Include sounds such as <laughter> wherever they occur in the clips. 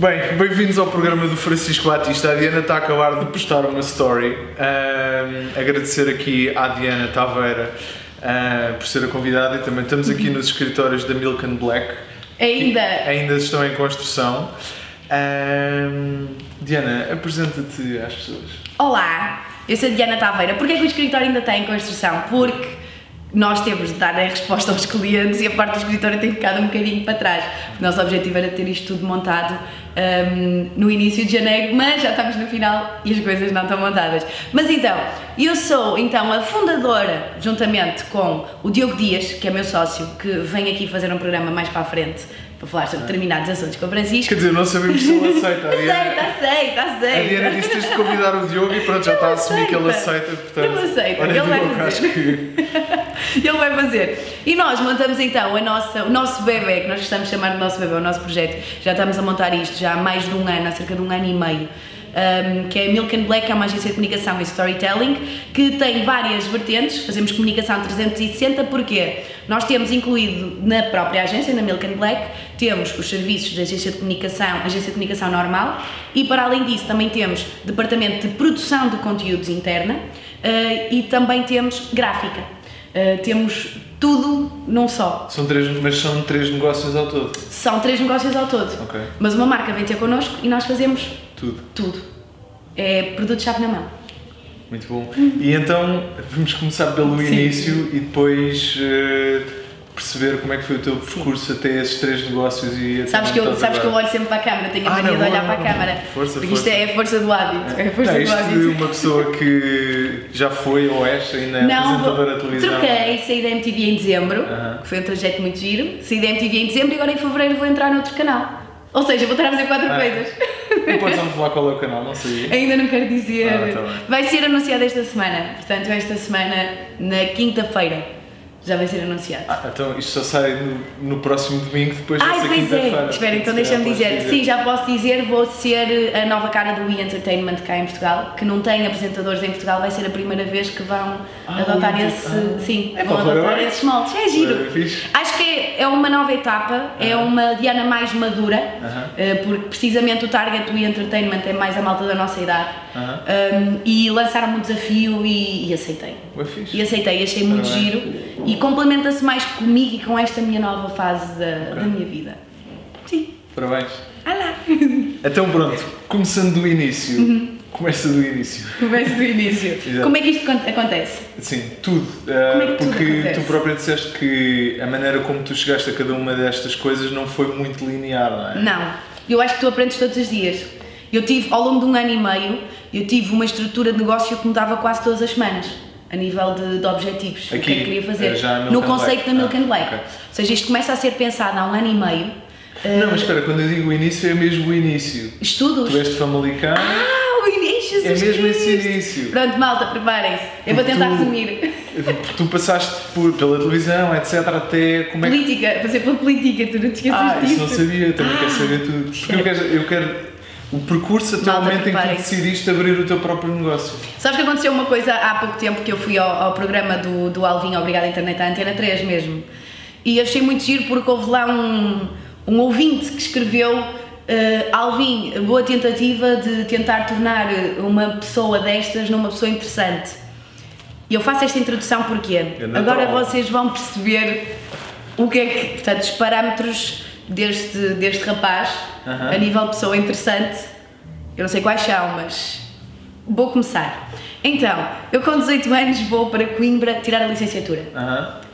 Bem, bem-vindos ao programa do Francisco Batista. A Diana está a acabar de postar uma story. Ahm, agradecer aqui à Diana Taveira ah, por ser a convidada e também estamos aqui nos escritórios da Milk and Black. Ainda. ainda estão em construção. Ahm, Diana, apresenta-te às pessoas. Olá, eu sou a Diana Taveira. Porquê que o escritório ainda está em construção? Porque nós temos de dar a resposta aos clientes e a parte do escritório tem ficado um bocadinho para trás. O nosso objetivo era ter isto tudo montado hum, no início de janeiro, mas já estamos no final e as coisas não estão montadas. Mas então, eu sou então a fundadora, juntamente com o Diogo Dias, que é meu sócio, que vem aqui fazer um programa mais para a frente para falar sobre determinados assuntos com o Francisco. Quer dizer, não sabemos se ele aceita. <laughs> A Diana, Aceita, aceita, aceita. a Diana disse que tens de convidar o Diogo e pronto, já está a assumir que ele aceita. Portanto, Ele aceita, olha, ele vai Diogo, acho fazer. que <laughs> Ele vai fazer. E nós montamos então a nossa, o nosso bebê, que nós gostamos de chamar de nosso bebê, o nosso projeto. Já estamos a montar isto já há mais de um ano, há cerca de um ano e meio. um, que é Milk and Black, é uma agência de comunicação e storytelling, que tem várias vertentes, fazemos comunicação 360, porque nós temos incluído na própria agência, na Milk and Black, temos os serviços da agência de comunicação, agência de comunicação normal, e para além disso também temos departamento de produção de conteúdos interna eh, e também temos gráfica. Eh, temos tudo num só. São três, mas são três negócios ao todo. São três negócios ao todo. Ok. Mas uma marca vem ter connosco e nós fazemos Tudo. tudo. É produto-chave na mão. Muito bom. E então vamos começar pelo Sim. início e depois eh, perceber como é que foi o teu percurso até esses três negócios e Sabes que, eu, sabes que eu olho sempre para a câmara, tenho a Ah, mania não, de olhar não, para a não. câmara. Força, porque isto força. é a força do hábito. É a força Não, do isto de hábito. uma pessoa que já foi ou és ainda é apresentadora de televisão. troquei, saí da MTV em dezembro, Aham. que foi um trajeto muito giro. Saí da MTV em dezembro e agora em fevereiro vou entrar noutro canal. Ou seja, vou estar a fazer quatro Ah. coisas. Não podes revelar qual é o canal, não sabia. Ainda não quero dizer. Ah, tá vai ser anunciado esta semana. Portanto, esta semana, na quinta-feira, já vai ser anunciado. Ah, então isto só sai no, no próximo domingo, depois Ai, dessa pois quinta-feira. é. Espera, então deixa-me podes dizer. Sim, já posso dizer, vou ser a nova cara do We Entertainment cá em Portugal, que não tem apresentadores em Portugal, vai ser a primeira vez que vão Ah, adotar esse. Ah. Sim, É vão adotar esses moldes. É giro. É. Acho que é, é uma nova etapa, é uma Diana mais madura, Aham. eh, porque precisamente o target do We Entertainment é mais a malta da nossa idade. Aham. Um, e lançaram-me um desafio e, e aceitei. E aceitei, achei muito Parabéns. giro e complementa-se mais comigo e com esta minha nova fase da, da minha vida. Sim. Parabéns. Ah lá! Então pronto, começando do início. Uhum. Começa do início. Começo do início. Como é que isto con- acontece? Sim, tudo. Ah, Como é que tudo porque acontece? tu próprio disseste que a maneira como tu chegaste a cada uma destas coisas não foi muito linear, não é? Não, eu acho que tu aprendes todos os dias. Eu tive, ao longo de um ano e meio, eu tive uma estrutura de negócio que mudava quase todas as semanas, a nível de, de objetivos, o que é Aqui, que queria fazer. eh, no conceito da Milk Ah, and Black. ok. Ou seja, isto começa a ser pensado há um ano e meio. eh, Não, mas espera, quando eu digo o início é mesmo o início. Estudos. Tu és de Famalicão, Ah, o início, é Jesus mesmo esse Cristo. início. Pronto, malta, preparem-se. Eu vou tentar Tu- resumir. <laughs> Tu passaste por, pela televisão, etc, até como é que... Política, fazer pela política, tu não te esqueces Ah, isso disso. não sabia, também Ah, quero saber tudo. Porque eu quero, eu quero o percurso até o momento em que tu decidiste abrir o teu próprio negócio. Sabes que aconteceu uma coisa há pouco tempo que eu fui ao, ao programa do, do Alvin, Obrigada Internet, à Antena 3 mesmo. E achei muito giro porque houve lá um, um ouvinte que escreveu eh, Alvin, boa tentativa de tentar tornar uma pessoa destas numa pessoa interessante. E eu faço esta introdução porque Ganda agora vocês vão perceber o que é que, portanto, os parâmetros deste, deste rapaz a nível de pessoa interessante, eu não sei quais são, mas vou começar. Então, eu com 18 anos vou para Coimbra tirar a licenciatura.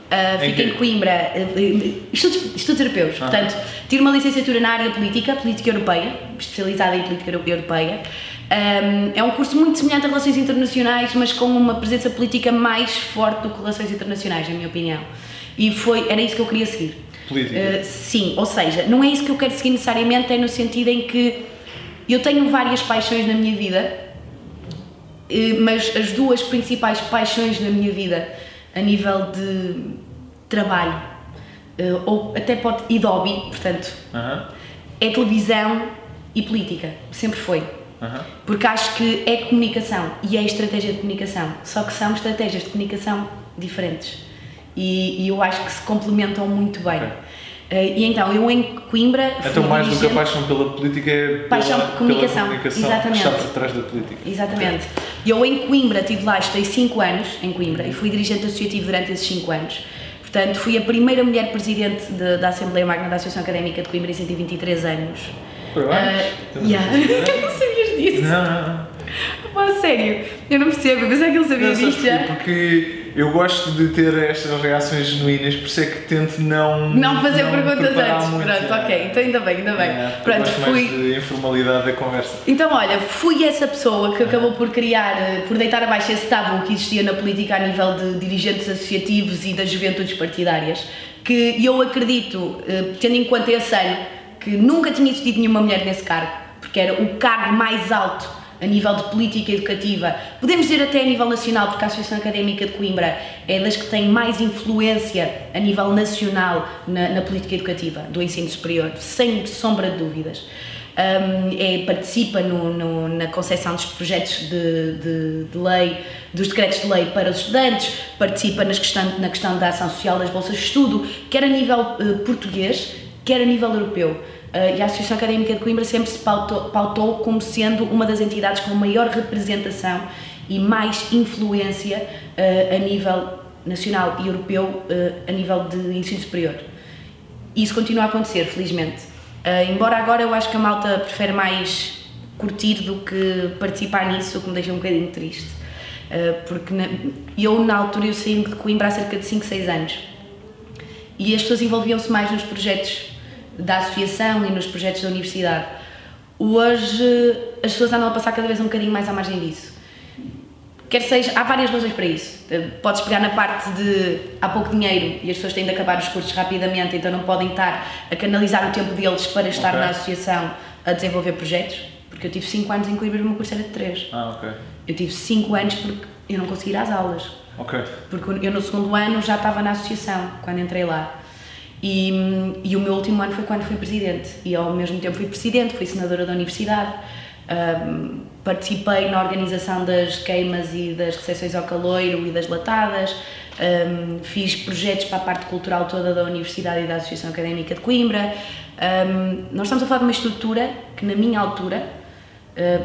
Uh, Em fico em quê? Coimbra, uh, estudos, estudos europeus, Ah. portanto, tiro uma licenciatura na área política, política europeia, especializada em política euro- europeia. Um, é um curso muito semelhante a relações internacionais, mas com uma presença política mais forte do que relações internacionais, na minha opinião. E foi, era isso que eu queria seguir. Política. Uh, sim, ou seja, não é isso que eu quero seguir necessariamente, é no sentido em que eu tenho várias paixões na minha vida, eh, mas as duas principais paixões na minha vida, a nível de trabalho, eh, ou até pode ir de hobby, portanto, é televisão e política, sempre foi. Porque acho que é comunicação e é estratégia de comunicação, só que são estratégias de comunicação diferentes e, e eu acho que se complementam muito bem. Ok. e então, eu em Coimbra. Então, mais do que a paixão pela política é pela, Paixão por comunicação, pela comunicação exatamente. que está por trás da política. Exatamente. E Eu em Coimbra estive lá, estudei 5 anos em Coimbra e fui dirigente associativo durante esses 5 anos. Portanto, fui a primeira mulher presidente de- da Assembleia Magna da Associação Académica de Coimbra em 123 anos. Parabéns. Ah, Estamos yeah. <laughs> não sabias disso? Não, não, não. Pá, sério, eu não percebo, eu pensava que ele sabia Não, disto já. Porque eu gosto de ter estas reações genuínas, por isso é que tento não. Não fazer perguntas preparar antes. muito, Pronto, é. ok, então ainda bem, ainda bem. É, Pronto, fui. mais de informalidade da conversa. Então, olha, fui essa pessoa que acabou por criar, eh, por deitar abaixo esse tabu que existia na política a nível de dirigentes associativos e das juventudes partidárias, que eu acredito, eh, tendo em conta esse ano, que nunca tinha existido nenhuma mulher nesse cargo, porque era o cargo mais alto a nível de política educativa, podemos dizer até a nível nacional, porque a Associação Académica de Coimbra é das que tem mais influência a nível nacional na, na política educativa do ensino superior, sem sombra de dúvidas um, é, participa no, no- na concepção dos projetos de, de- de lei, dos decretos de lei para os estudantes, participa nas questão, na questão da ação social das bolsas de estudo, quer a nível eh, português, quer a nível europeu. Eh, e a Associação Académica de Coimbra sempre se pautou, pautou como sendo uma das entidades com maior representação e mais influência eh, a nível nacional e europeu eh, a nível de ensino superior. Isso continua a acontecer, felizmente. Ah, embora agora eu acho que a malta prefere mais curtir do que participar nisso, o que me deixa um bocadinho triste. Porque na- eu, na altura, eu saí de Coimbra há cerca de 5, 6 anos. E as pessoas envolviam-se mais nos projetos da associação e nos projetos da universidade. Hoje, as pessoas andam a passar cada vez um bocadinho mais à margem disso. Quer seja, há várias razões para isso. Eh, Podes pegar na parte de há pouco dinheiro e as pessoas têm de acabar os cursos rapidamente, então não podem estar a canalizar o tempo deles para estar Ok. na associação a desenvolver projetos. Porque eu tive 5 anos em Coimbra e o meu curso era de 3. Ah, ok. Eu tive 5 anos porque eu não conseguia ir às aulas. Ok. Porque eu no segundo ano já estava na associação, quando entrei lá. E, e o meu último ano foi quando fui presidente. E ao mesmo tempo fui presidente, fui senadora da universidade. Ahm, participei na organização das queimas e das recepções ao caloiro e das latadas. Ahm, fiz projetos para a parte cultural toda da Universidade e da Associação Académica de Coimbra. Ahm, nós estamos a falar de uma estrutura que, na minha altura,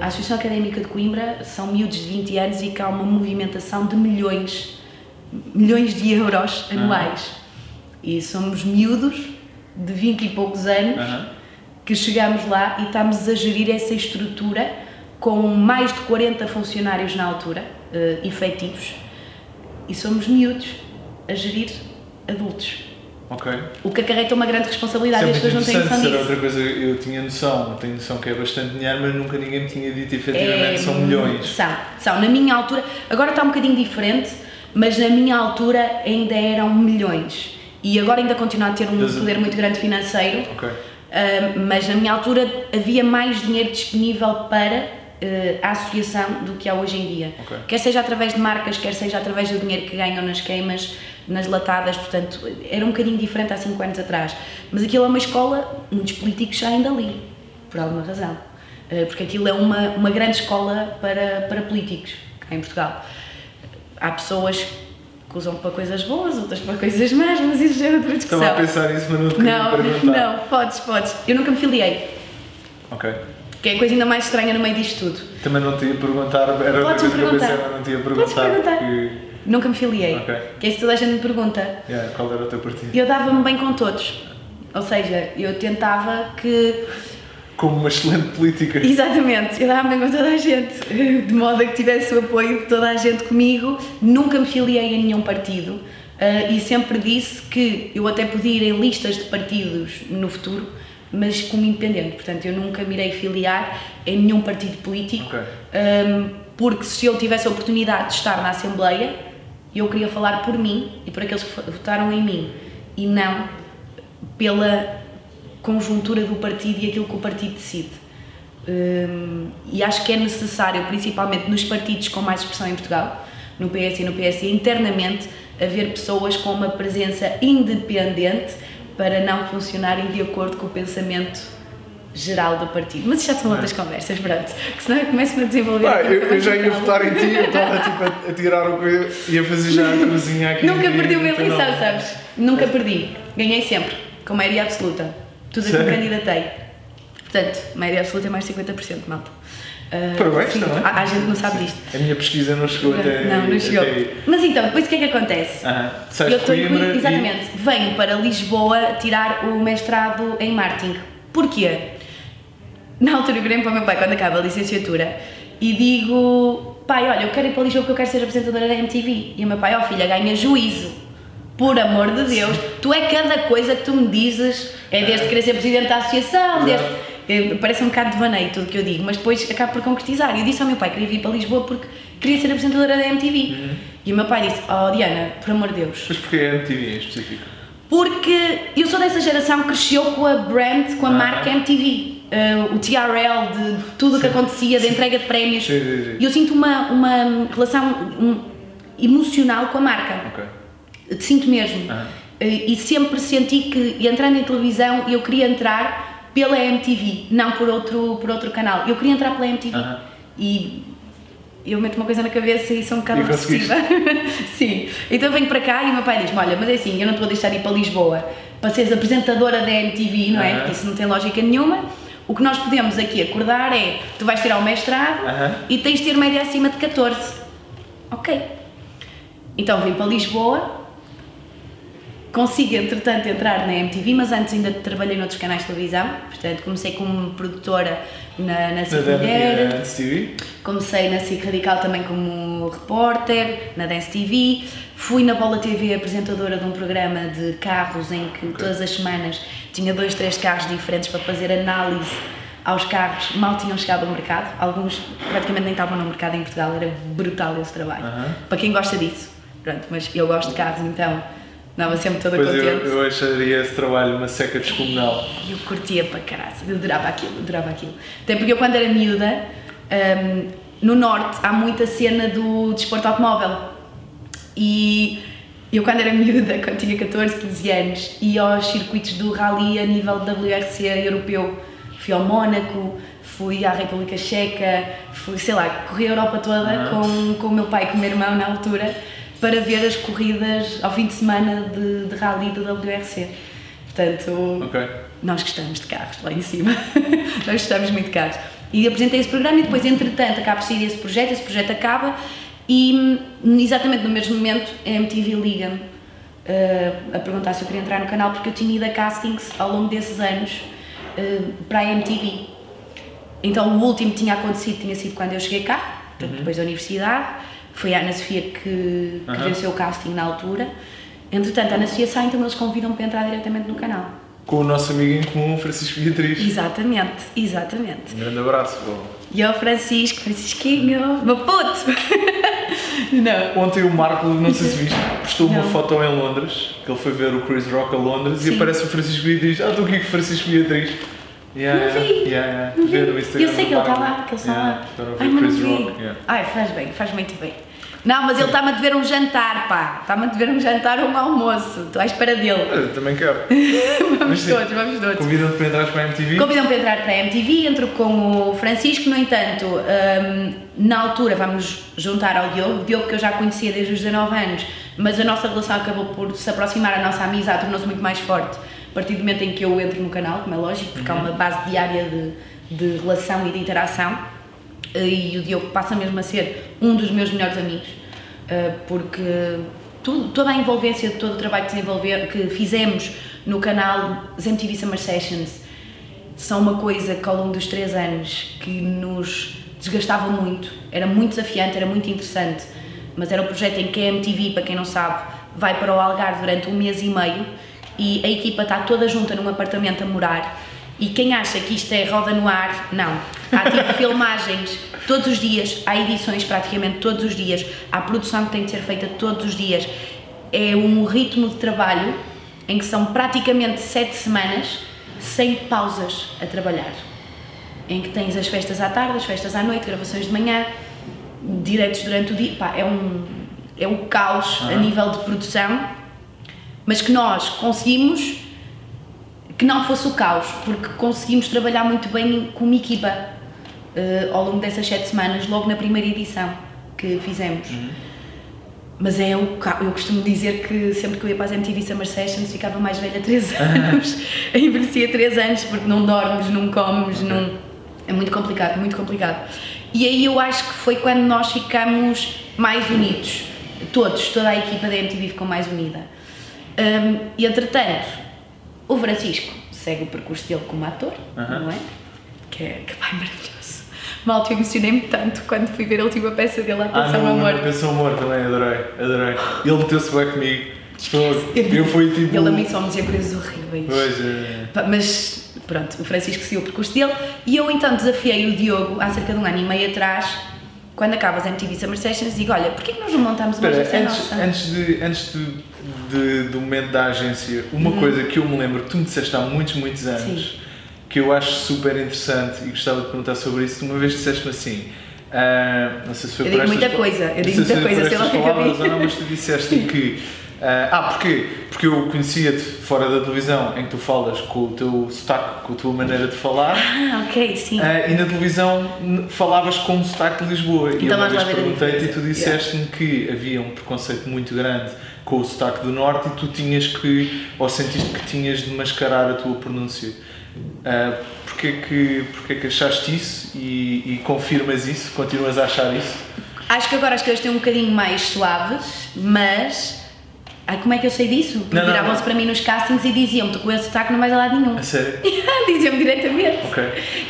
a Associação Académica de Coimbra são miúdos de 20 anos e que há uma movimentação de milhões, milhões de euros anuais. E somos miúdos de 20 e poucos anos Aham. que chegamos lá e estamos a gerir essa estrutura com mais de 40 funcionários na altura, uh, efetivos, e somos miúdos a gerir adultos. Ok. O que acarreta uma grande responsabilidade Isso e é as pessoas não têm noção disso. outra coisa, eu tinha noção, tenho noção que é bastante dinheiro, mas nunca ninguém me tinha dito efetivamente É, são milhões. São, são. Na minha altura, agora está um bocadinho diferente, mas na minha altura ainda eram milhões. E agora ainda continua a ter um Das- poder muito grande financeiro, Ok. ah, mas na minha altura havia mais dinheiro disponível para ah, a associação do que há hoje em dia. Ok. Quer seja através de marcas, quer seja através do dinheiro que ganham nas queimas, nas latadas, portanto, era um bocadinho diferente há 5 anos atrás. Mas aquilo é uma escola, muitos políticos saem dali, por alguma razão. Eh, Porque aquilo é uma, uma grande escola para, para políticos, cá em Portugal. Há pessoas que usam para coisas boas, outras para coisas más, mas isso já é outra discussão. Estava a pensar nisso, mas não te Não, perguntar. não, podes, podes. Eu nunca me filiei, Ok. que é a coisa ainda mais estranha no meio disto tudo. Também não te ia perguntar, era outra Podes coisa que eu mas não te ia Podes perguntar. perguntar. porque- Nunca me filiei. Ok. Que é isso que toda a gente me pergunta. Yeah, qual era o teu partido? Eu dava-me bem com todos. Ou seja, eu tentava que. Como uma excelente política. Exatamente, eu dava-me com toda a gente. <laughs> De modo a que tivesse o apoio de toda a gente comigo. Nunca me filiei a nenhum partido. ah, e sempre disse que eu até podia ir em listas de partidos no futuro, mas como independente. Portanto, eu nunca me irei filiar em nenhum partido político. Ok. Um, porque se eu tivesse a oportunidade de estar na Assembleia, eu queria falar por mim e por aqueles que votaram em mim e não pela conjuntura do partido e aquilo que o partido decide. Um, e acho que é necessário, principalmente nos partidos com mais expressão em Portugal, no PS e no PSD, internamente, haver pessoas com uma presença independente para não funcionarem de acordo com o pensamento geral do partido. Mas já são outras conversas, pronto. Que senão eu começo-me a desenvolver. Pá, eu, eu já ia votar em ti, eu estava tipo a, a tirar o que ia fazer já a cruzinha aqui. Nunca perdi uma eleição, sabes? Nunca perdi. Ganhei sempre. com maioria absoluta. Tudo a que me Sério? candidatei. Portanto, maioria absoluta é mais de 50%, malta. Uh, Parabéns sim, também. há, há gente não sabe disto. A minha pesquisa não chegou até. não, não chegou. até. Mas então, depois o que é que acontece? Sais Eu estou em Coimbra, e- exatamente. Venho para Lisboa tirar o mestrado em marketing. Porquê? Na altura eu virei para o meu pai quando acaba a licenciatura e digo: pai, olha, eu quero ir para Lisboa porque eu quero ser apresentadora da MTV. E o meu pai, ó filha, ganha juízo. Por amor de Deus, tu é cada coisa que tu me dizes, é desde querer ser presidente da associação, desde. eh, Parece um bocado de vaneio tudo que eu digo, mas depois acabo por concretizar. Eu disse ao meu pai que queria vir para Lisboa porque queria ser apresentadora da MTV. E o meu pai disse: Oh Diana, por amor de Deus, Mas porquê a MTV em específico? porque eu sou dessa geração que cresceu com a brand, com a Ah. marca MTV. Uh, o TRL, de tudo o que acontecia, de entrega de prémios. E eu sinto uma, uma relação um, emocional com a marca. Ok. Sinto mesmo. Ah. E sempre senti que, entrando em televisão, eu queria entrar pela MTV, não por outro, por outro canal. Eu queria entrar pela MTV. Aham. E eu meto uma coisa na cabeça e sou um bocado obsessiva. <laughs> Sim. Então venho para cá e o meu pai diz-me: Olha, mas é assim, eu não te vou deixar ir para Lisboa para seres apresentadora da MTV, não é? Porque isso não tem lógica nenhuma. O que nós podemos aqui acordar é: tu vais tirar o mestrado Aham. e tens de ter média acima de 14. Ok. Então vim para Lisboa, consigo entretanto entrar na MTV, mas antes ainda trabalhei noutros canais de televisão, portanto comecei como produtora na, na SIC Mulher, Dance TV? comecei na SIC Radical também como repórter, na Dance TV, fui na Bola TV apresentadora de um programa de carros em que todas as semanas tinha dois, três carros diferentes para fazer análise aos carros, mal tinham chegado ao mercado, alguns praticamente nem estavam no mercado em Portugal, era brutal esse trabalho, Aham. para quem gosta disso, pronto, mas eu gosto de carros então Andava sempre toda Pois contente. eu, eu acharia esse trabalho uma seca descomunal. Eu curtia para caralho, eu adorava aquilo, adorava aquilo. Até porque eu quando era miúda, hum, no norte há muita cena do desporto automóvel. E eu quando era miúda, <laughs> quando tinha 14, 15 anos, ia aos circuitos do rally a nível WRC europeu. Fui ao Mónaco, fui à República Checa, fui, sei lá, corri a Europa toda com, com o meu pai e com o meu irmão na altura para ver as corridas ao fim de semana de, de rally do WRC. Portanto, Ok. nós gostamos de carros lá em cima. <laughs> nós gostamos muito de carros. E apresentei esse programa e depois, entretanto, acaba por sair esse projeto, esse projeto acaba e hum, exatamente no mesmo momento a MTV liga-me eh, a perguntar se eu queria entrar no canal porque eu tinha ido a castings ao longo desses anos eh, para a MTV. Então o último tinha acontecido tinha sido quando eu cheguei cá, portanto, depois da universidade. Foi a Ana Sofia que, que Uhum. venceu o casting na altura. Entretanto, a Ana Sofia sai, então eles convidam-me para entrar diretamente no canal. Com o nosso amigo em comum, Francisco Beatriz. Exatamente, exatamente. Um grande abraço, pô. E ao Francisco, Francisquinho, meu puto! <laughs> Não. Ontem o Marco, não sei se viste, postou uma Não. foto em Londres, que ele foi ver o Chris Rock a Londres e Sim. aparece o Francisco Beatriz. Ah, estou aqui com o Francisco Beatriz. Yeah, Não vi. Yeah, yeah. Não vi. Eu sei que ele está lá, que ele está Yeah, lá. Ai, mas não vi. Rock. yeah. Ai, faz bem, faz muito bem. Não, mas ele está-me a dever um jantar, pá. Está-me a dever um jantar ou um almoço. Estou à espera dele. Eu também quero. <laughs> vamos sim. todos, vamos todos. Convidam-te para entrares para a MTV. Convidam para entrar para a MTV, entro com o Francisco, no entanto, hum, na altura vamos juntar ao Diogo, Diogo que eu já conhecia desde os 19 anos, mas a nossa relação acabou por se aproximar, a nossa amizade tornou-se muito mais forte a partir do momento em que eu entro no canal, como é lógico, porque há uma base diária de, de relação e de interação, e o Diogo passa mesmo a ser um dos meus melhores amigos, eh, porque tudo, toda a envolvência todo o trabalho que, que fizemos no canal MTV Summer Sessions são uma coisa que ao longo dos três anos que nos desgastava muito, era muito desafiante, era muito interessante, mas era um projeto em que a MTV, para quem não sabe, vai para o Algarve durante um mês e meio e a equipa está toda junta num apartamento a morar e quem acha que isto é roda no ar, não. Há tipo filmagens todos os dias, há edições praticamente todos os dias, há produção que tem de ser feita todos os dias. É um ritmo de trabalho em que são praticamente sete semanas sem pausas a trabalhar. Em que tens as festas à tarde, as festas à noite, gravações de manhã, diretos durante o dia. Pá, é um, é um caos a Aham. nível de produção, mas que nós conseguimos que não fosse o caos, porque conseguimos trabalhar muito bem como equipa eh, ao longo dessas sete semanas, logo na primeira edição que fizemos. Mas é o eu costumo dizer que sempre que eu ia para as MTV Summer Sessions ficava mais velha 3 anos. <laughs> Envelhecia 3 anos porque não dormes, não comes, não. É muito complicado, muito complicado. E aí eu acho que foi quando nós ficamos mais unidos. Todos, toda a equipa da MTV ficou mais unida. Hum, e entretanto, o Francisco segue o percurso dele como ator, não é? Que é, que vai maravilhoso. Mal te emocionei-me tanto quando fui ver a última peça dele, a Ah, Atenção não, Amor. não, Pensou Amor também, adorei, adorei. Ele meteu-se bem comigo. Fogo. Eu fui tipo. Ele a mim só me dizia coisas horríveis. Pois é. Mas pronto, o Francisco seguiu o percurso dele e eu então desafiei o Diogo há cerca de um ano e meio atrás, quando acaba as MTV Summer Sessions, digo: Olha, porquê que nós não montamos uma Espera, antes, nossa? antes, de, antes de, de- do momento da agência, uma coisa que eu me lembro que tu me disseste há muitos, muitos anos. Sim. Que eu acho super interessante e gostava de perguntar sobre isso, uma vez disseste-me assim. ah, não sei se foi Eu por digo muita pa- coisa, eu digo muita coisa, sei lá o que é eu palavras ou não, mas tu disseste que. ah, ah, porquê? Porque eu conhecia-te fora da televisão em que tu falas com o teu sotaque, com a tua maneira de falar. Ah, ok, sim. Ah, e na televisão falavas com um sotaque de Lisboa. e Então uma vamos lá vez perguntei-te e tu disseste-me que havia um preconceito muito grande com o sotaque do Norte e tu tinhas que, ou sentiste que tinhas de mascarar a tua pronúncia. Ah, porquê, que, porquê que achaste isso e, e confirmas isso? Continuas a achar isso? Acho que agora as coisas estão um bocadinho mais suaves, mas. Ai, como é que eu sei disso? Porque viravam-se para mim nos castings e diziam-me: Tu com esse sotaque não vais a lado nenhum. A sério? <laughs> Diziam-me diretamente. Ok.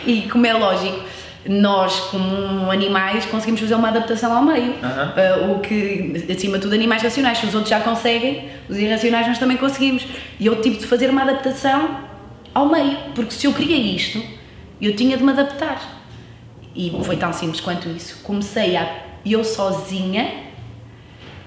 E como é lógico, nós, como animais, conseguimos fazer uma adaptação ao meio. Aham. Uh, o que, acima de tudo, animais racionais. Se os outros já conseguem, os irracionais nós também conseguimos. E eu tive de fazer uma adaptação ao meio, porque se eu queria isto, eu tinha de me adaptar. E foi tão simples quanto isso. Comecei a, eu sozinha,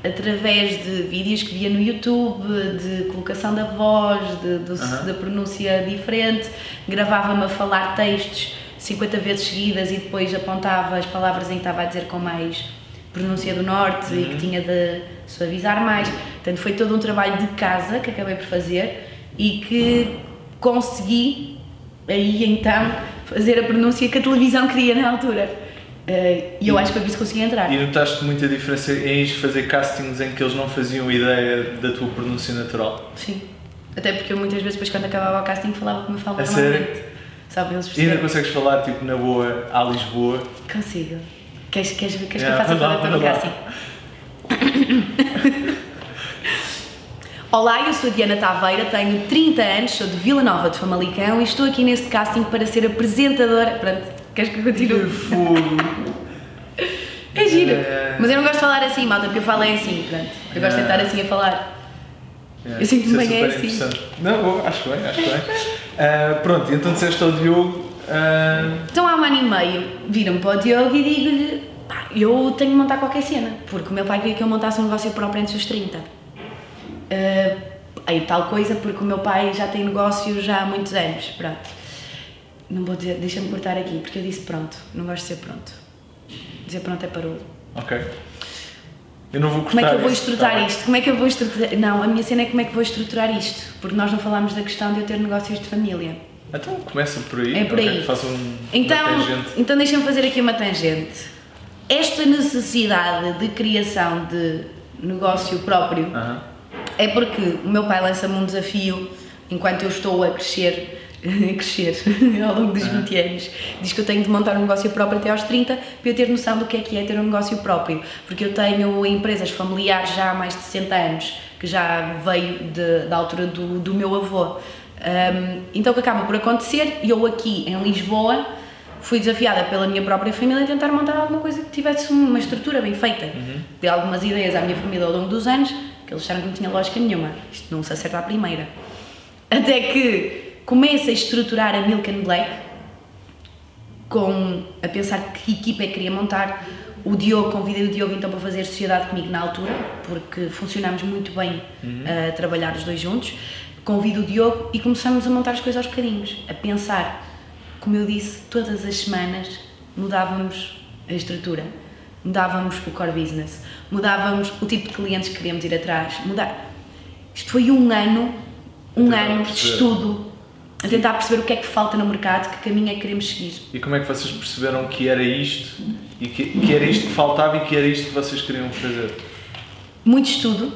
através de vídeos que via no YouTube, de colocação da voz, de, do- da pronúncia diferente, gravava-me a falar textos 50 vezes seguidas e depois apontava as palavras em que estava a dizer com mais pronúncia do norte e que tinha de suavizar mais. Portanto, foi todo um trabalho de casa que acabei por fazer e que consegui aí então fazer a pronúncia que a televisão queria na altura. Eh, E eu acho que por isso consegui entrar. E notaste muita diferença em fazer castings em que eles não faziam ideia da tua pronúncia natural? Sim. Até porque eu muitas vezes depois quando acabava o casting falava como eu falo A sério? normalmente. Para eles E ainda consegues falar tipo na boa à Lisboa? Consigo. Queres, queres, queres Yeah, que eu faça vai lá, toda a tua vai lá. casting? <laughs> Olá, eu sou a Diana Taveira, tenho 30 anos, sou de Vila Nova de Famalicão e estou aqui neste casting para ser apresentadora. Pronto, queres que eu continue? fogo! <laughs> É giro. É. Mas eu não gosto de falar assim, malta, porque eu falo é assim, pronto. Eu gosto de Yeah. estar assim a falar. Yeah, Eu sinto-me bem, é super assim. Não, acho bem, acho bem. Ah, <laughs> pronto, então disseste ao Diogo. ah, Então há um ano e meio, viram para o Diogo e digo-lhe: eu tenho de montar qualquer cena, porque o meu pai queria que eu montasse um negócio próprio antes dos 30. Ah, aí tal coisa, porque o meu pai já tem negócio já há muitos anos, pronto. Não vou dizer, deixa-me cortar aqui, porque eu disse pronto, não gosto de ser pronto. Dizer pronto é parou. ok. Eu não vou cortar Como é que eu vou estruturar tá bem. isto? Como é que eu vou estruturar? Não, a minha cena é como é que vou estruturar isto, porque nós não falámos da questão de eu ter negócios de família. Então começa por aí. É por aí. Faz um. Então, então deixa-me fazer aqui uma tangente. Esta necessidade de criação de negócio próprio Aham. É porque o meu pai lança-me um desafio enquanto eu estou a crescer, <laughs> a crescer <laughs> ao longo dos 20 anos. Diz que eu tenho de montar um negócio próprio até aos 30 para eu ter noção do que é que é ter um negócio próprio. Porque eu tenho empresas familiares já há mais de 60 anos, que já veio de- da altura do, do meu avô. Um, então o que acaba por acontecer, eu aqui em Lisboa fui desafiada pela minha própria família a tentar montar alguma coisa que tivesse uma estrutura bem feita. Dei algumas ideias à minha família ao longo dos anos, que eles acharam que não tinha lógica nenhuma. Isto não se acerta à primeira. Até que começo a estruturar a Milk and Black, com, a pensar que equipa é que queria montar. O Diogo, convidei o Diogo então para fazer sociedade comigo na altura, porque funcionámos muito bem a trabalhar os dois juntos. Convido o Diogo e começamos a montar as coisas aos bocadinhos, a pensar. Como eu disse, todas as semanas mudávamos a estrutura, mudávamos o core business, mudávamos o tipo de clientes que queríamos ir atrás. Mudar. Isto foi um ano, um Tentar ano de perceber. estudo, a tentar perceber o que é que falta no mercado, que caminho é que queremos seguir. E como é que vocês perceberam que era isto e que, que era isto que faltava e que era isto que vocês queriam fazer? muito estudo,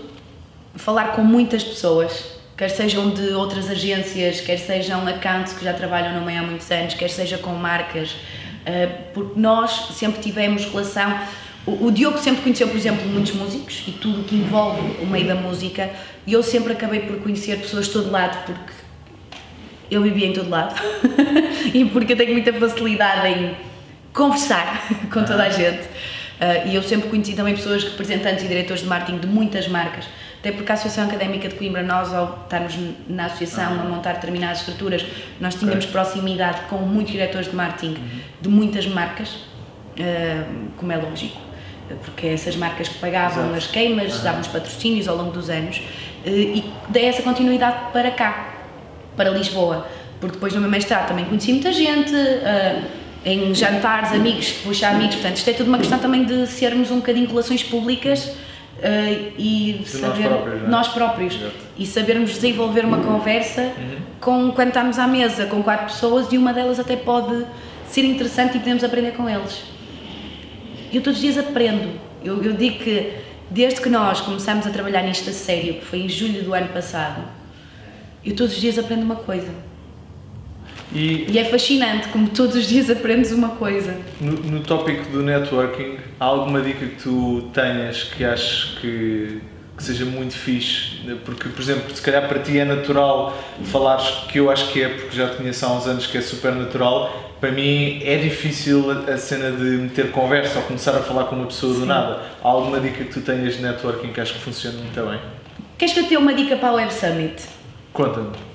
falar com muitas pessoas, quer sejam de outras agências, quer sejam accounts que já trabalham no meio há muitos anos, quer seja com marcas, porque nós sempre tivemos relação. O, Diogo sempre conheceu, por exemplo, muitos músicos e tudo o que envolve o meio da música, e eu sempre acabei por conhecer pessoas de todo lado, porque eu vivia em todo lado <laughs> e porque eu tenho muita facilidade em conversar <laughs> com toda a gente. Uh, e eu sempre conheci também pessoas, representantes e diretores de marketing de muitas marcas. Até porque a Associação Académica de Coimbra, nós ao estarmos na associação a montar determinadas estruturas, nós tínhamos okay. proximidade com muitos diretores de marketing uhum. de muitas marcas, uh, como é lógico, porque essas marcas que pagavam Exato. as queimas, uhum. davam os patrocínios ao longo dos anos, uh, e dei essa continuidade para cá, para Lisboa, porque depois no meu mestrado também conheci muita gente, uh, em jantares, amigos, puxa amigos, portanto isto é tudo uma questão também de sermos um bocadinho relações públicas Uh, e de saber nós próprios, é? nós próprios e sabermos desenvolver uma conversa uhum. com quando estamos à mesa com quatro pessoas e uma delas até pode ser interessante e podemos aprender com eles. Eu todos os dias aprendo. Eu, eu digo que desde que nós começamos a trabalhar nisto a sério, que foi em julho do ano passado, eu todos os dias aprendo uma coisa. E, e, é fascinante como todos os dias aprendes uma coisa. No, no tópico do networking, há alguma dica que tu tenhas que achas que, que, seja muito fixe? Porque, por exemplo, se calhar para ti é natural falares que eu acho que é, porque já te conheço há uns anos que é super natural. Para mim é difícil a, a cena de meter conversa ou começar a falar com uma pessoa Sim. do nada. Há alguma dica que tu tenhas de networking que acho que funciona muito bem? Queres que eu te dê uma dica para o Web Summit? Conta-me.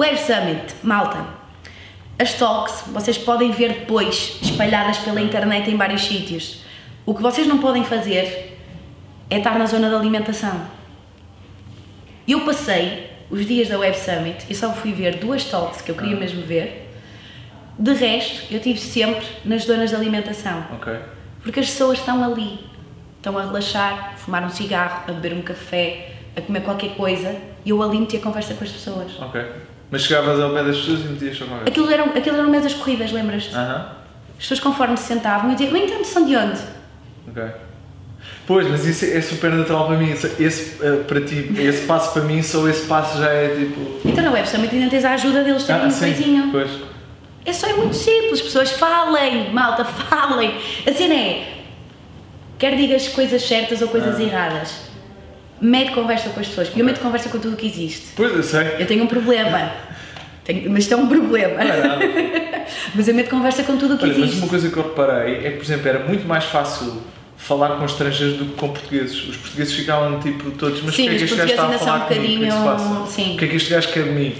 Web Summit, malta. As talks vocês podem ver depois, espalhadas pela internet em vários sítios. O que vocês não podem fazer é estar na zona da alimentação. Eu passei os dias da Web Summit e só fui ver duas talks que eu queria ah. mesmo ver. De resto, eu estive sempre nas zonas de alimentação. Okay. Porque as pessoas estão ali. Estão a relaxar, a fumar um cigarro, a beber um café, a comer qualquer coisa e eu ali meti a conversa com as pessoas. Ok. Mas chegavas ao pé das pessoas e metias só conversa? Aquilo eram, aquilo eram mesas corridas, lembras-te? Aham. As pessoas conforme se sentavam e diziam, então são de onde? Ok. Pois, mas isso é super natural para mim. Esse, uh, para ti, esse passo para mim, só esse passo já é tipo. Então na web também ainda tens a ajuda deles, tem ah, um coisinho. Pois. É só é muito simples, pessoas falem, malta, <laughs> falem. A cena é, quer digas coisas certas ou coisas ah. erradas mete conversa com as pessoas. Eu meto conversa com tudo o que existe. Pois, eu sei. Eu tenho um problema. Tenho, mas isto é um problema. Não é <laughs> mas eu meto conversa com tudo o que Olha, existe. Mas uma coisa que eu reparei é que, por exemplo, era muito mais fácil falar com estrangeiros do que com portugueses. Os portugueses ficavam tipo todos, mas o que é que este gajo está a falar um comigo? O que é que que é que este gajo quer de mim?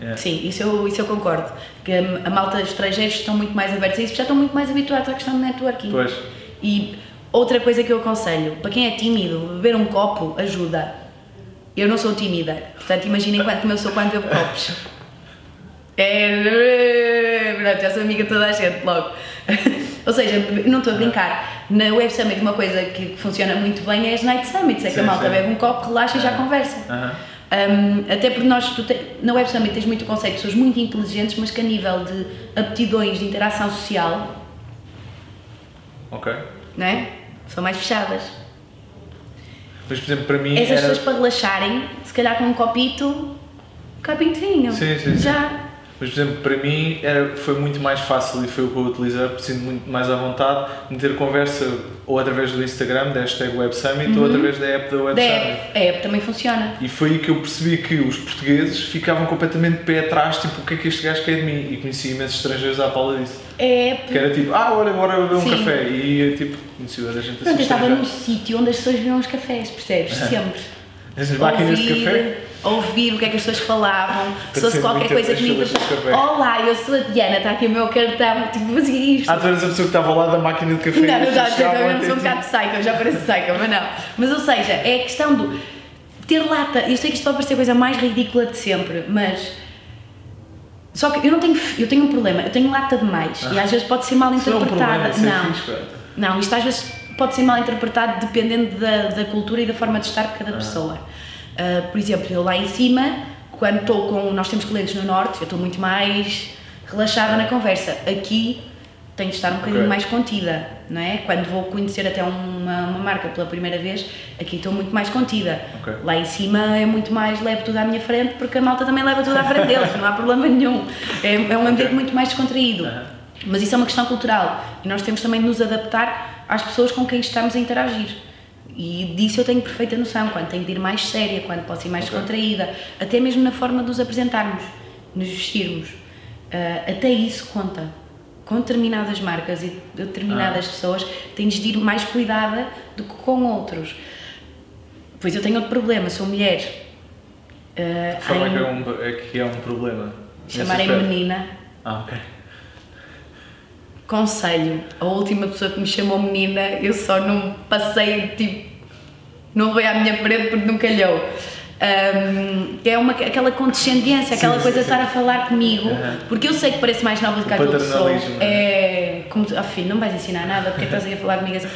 Yeah. Sim, isso eu, isso eu concordo. Que a malta estrangeiros estão muito mais abertos a isso, já estão muito mais habituados à questão do networking. Pois. E Outra coisa que eu aconselho, para quem é tímido, beber um copo ajuda. Eu não sou tímida, portanto imaginem quanto como eu sou quando bebo copos. É, pronto, já sou amiga de toda a gente logo. <laughs> Ou seja, não estou a brincar. Na Web Summit, uma coisa que funciona muito bem é as Night Summits, é que sim, a malta sim. bebe um copo, relaxa e já conversa. Um, até porque nós, te, na Web Summit, tens muito conceito de pessoas muito inteligentes, mas que a nível de aptidões de interação social. Ok não é? São mais fechadas. Mas, por exemplo, para mim. Essas era... pessoas para relaxarem, se calhar com um copito, um copinho de vinho. Sim, sim. Já. Mas, por exemplo, para mim era, foi muito mais fácil e foi o que eu utilizei, sinto muito mais à vontade de ter conversa ou através do Instagram, da hashtag Web Summit, uhum. ou através da app da Web da Summit. App. A app também funciona. E foi aí que eu percebi que os portugueses ficavam completamente de pé atrás, tipo, o que é que este gajo quer de mim? E conheci imensos estrangeiros à pala disso. É. Que era tipo, ah, olha, bora beber um Sim. café. E tipo, conheci a gente assim. Eu estava num sítio onde as pessoas viam os cafés, percebes? <laughs> Sempre. Essas máquinas de café? Ouvir o que é que as pessoas falavam, se fosse qualquer coisa que me. Olá, eu sou a Diana, está aqui o meu cartão, tipo, fazia isto. Ah, tu eras a pessoa que estava lá da máquina de café? Não, não, não, eu sou um bocado psycho, já parece psycho, mas não. Mas ou seja, é a questão do ter lata. Eu sei que isto pode parecer a coisa mais ridícula de sempre, mas. Só que eu não tenho. Eu tenho um problema, eu tenho lata demais ah. e às vezes pode ser mal interpretada. Isso é um problema, não. É não, isto às vezes pode ser mal interpretado dependendo da, da cultura e da forma de estar de cada ah. pessoa. Uh, por exemplo, eu lá em cima, quando estou com. Nós temos clientes no norte, eu estou muito mais relaxada na conversa. Aqui tenho de estar um bocadinho Ok. mais contida, não é? Quando vou conhecer até uma, uma marca pela primeira vez, aqui estou muito mais contida. Ok. Lá em cima é muito mais, levo tudo à minha frente, porque a malta também leva tudo à frente <laughs> deles, não há problema nenhum. É, é um ambiente Ok. muito mais descontraído. Mas isso é uma questão cultural e nós temos também de nos adaptar às pessoas com quem estamos a interagir. E disso eu tenho perfeita noção, quando tenho de ir mais séria, quando posso ir mais Ok. descontraída, até mesmo na forma de nos apresentarmos, nos vestirmos. Ah, até isso conta. Com determinadas marcas e determinadas Ah. pessoas, tens de ir mais cuidada do que com outros. Pois eu tenho outro problema, sou mulher. Ah, De forma em que é um, é que é um problema. chamarem menina, Ah, ok. Conselho, a última pessoa que me chamou menina, eu só não passei, tipo, não veio à minha frente porque não calhou. Que é uma, aquela condescendência, aquela Sim, coisa sim, de estar a falar comigo, Aham. porque eu sei que parece mais nova do que aquela pessoa. não É como, ah, filho, não vais ensinar nada, porque estás aí a falar comigo assim.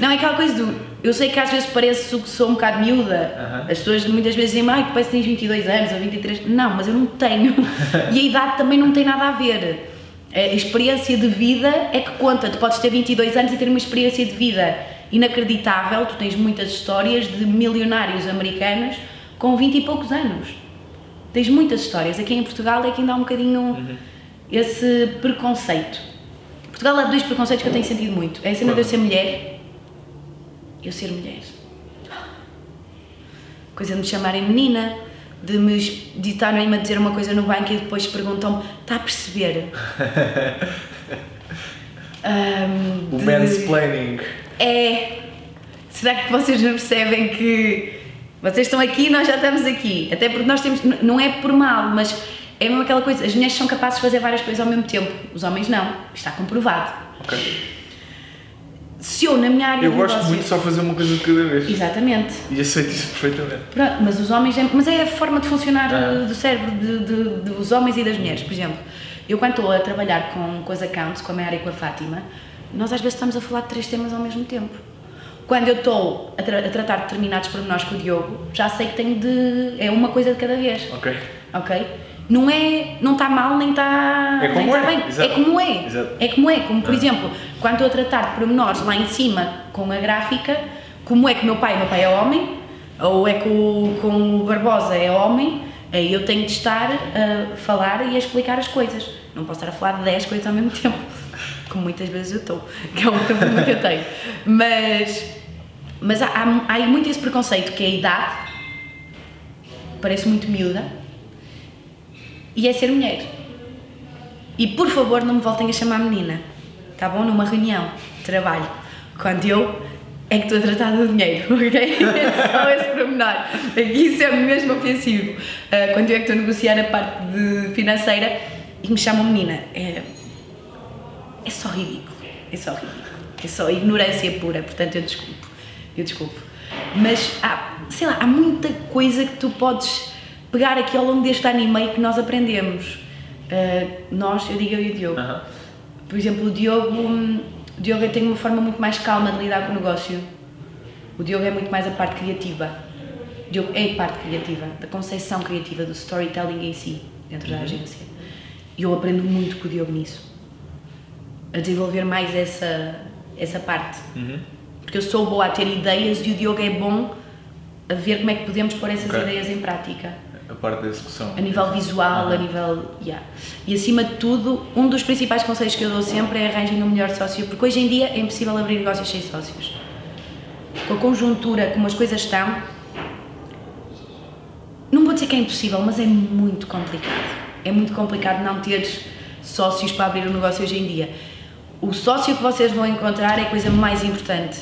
Não, é aquela coisa do. Eu sei que às vezes parece que sou um bocado miúda. Aham. As pessoas muitas vezes dizem, ai, tu parece que tens 22 anos ou 23. Não, mas eu não tenho. <laughs> e a idade também não tem nada a ver. A experiência de vida é que conta. Tu podes ter 22 anos e ter uma experiência de vida inacreditável. Tu tens muitas histórias de milionários americanos com 20 e poucos anos. Tens muitas histórias. Aqui em Portugal é que ainda há um bocadinho esse preconceito. Portugal há dois preconceitos que eu tenho sentido muito. É a cena de eu ser mulher e eu ser mulher. Coisa de me chamarem menina, de me de estarem-me a dizer uma coisa no banco e depois perguntam-me, está a perceber? <laughs> Ahm, O de- mansplaining. É. Será que vocês não percebem que vocês estão aqui e nós já estamos aqui? Até porque nós temos. Não é por mal, mas é mesmo aquela coisa. As mulheres são capazes de fazer várias coisas ao mesmo tempo, os homens não. Está comprovado. Ok. Se eu, na minha área Eu de gosto negócio- muito de só fazer uma coisa de cada vez. Exatamente. E aceito isso perfeitamente. Pronto, mas os homens. é- Mas é a forma de funcionar Ah. do cérebro de, de- dos homens e das mulheres. Por exemplo, eu quando estou a trabalhar com, com as accounts, com a Mary e com a Fátima, nós às vezes estamos a falar de três temas ao mesmo tempo. Quando eu estou a, tra- a tratar determinados pormenores com o Diogo, já sei que tenho de. é uma coisa de cada vez. Ok. Ok? Não é. não está mal nem está. É como é, bem. exato. É como é. Exato. É como é. Como por Ah. exemplo, quando estou a tratar de pormenores lá em cima com a gráfica, como é que meu pai, meu pai é homem, ou é que o, com o Barbosa é homem, aí eu tenho de estar a falar e a explicar as coisas. Não posso estar a falar de 10 coisas ao mesmo tempo. Como muitas vezes eu estou, que é um problema que eu tenho. Mas, mas há, há, há muito esse preconceito que é a idade, parece muito miúda, e é ser mulher. E por favor não me voltem a chamar menina, tá bom? Numa reunião de trabalho, quando eu é que estou a tratar do dinheiro, <laughs> ok? É só esse pormenor. Isso é mesmo ofensivo. Ah, quando eu é que estou a negociar a parte financeira e me chamam menina, é, é só ridículo. É só ridículo. É só ignorância pura, portanto eu desculpo. Eu desculpo. Mas há, sei lá, há muita coisa que tu podes pegar aqui ao longo deste ano e meio que nós aprendemos. Ah, nós, eu digo eu e o Diogo. Por exemplo, o Diogo, hum, o Diogo tem uma forma muito mais calma de lidar com o negócio. O Diogo é muito mais a parte criativa. O Diogo é a parte criativa, da concepção criativa, do storytelling em si, dentro da agência. E eu aprendo muito com o Diogo nisso. A desenvolver mais essa, essa parte. Uhum. Porque eu sou boa a ter ideias e o Diogo é bom a ver como é que podemos pôr essas Ok. ideias em prática A parte da execução. a nível visual, a Aham. nível. Yeah. E acima de tudo, um dos principais conselhos que eu dou sempre é arranjem um melhor sócio, porque hoje em dia é impossível abrir negócios sem sócios. Com a conjuntura, como as coisas estão, não vou dizer que é impossível, mas é muito complicado. É muito complicado não teres sócios para abrir um negócio hoje em dia. O sócio que vocês vão encontrar é a coisa mais importante.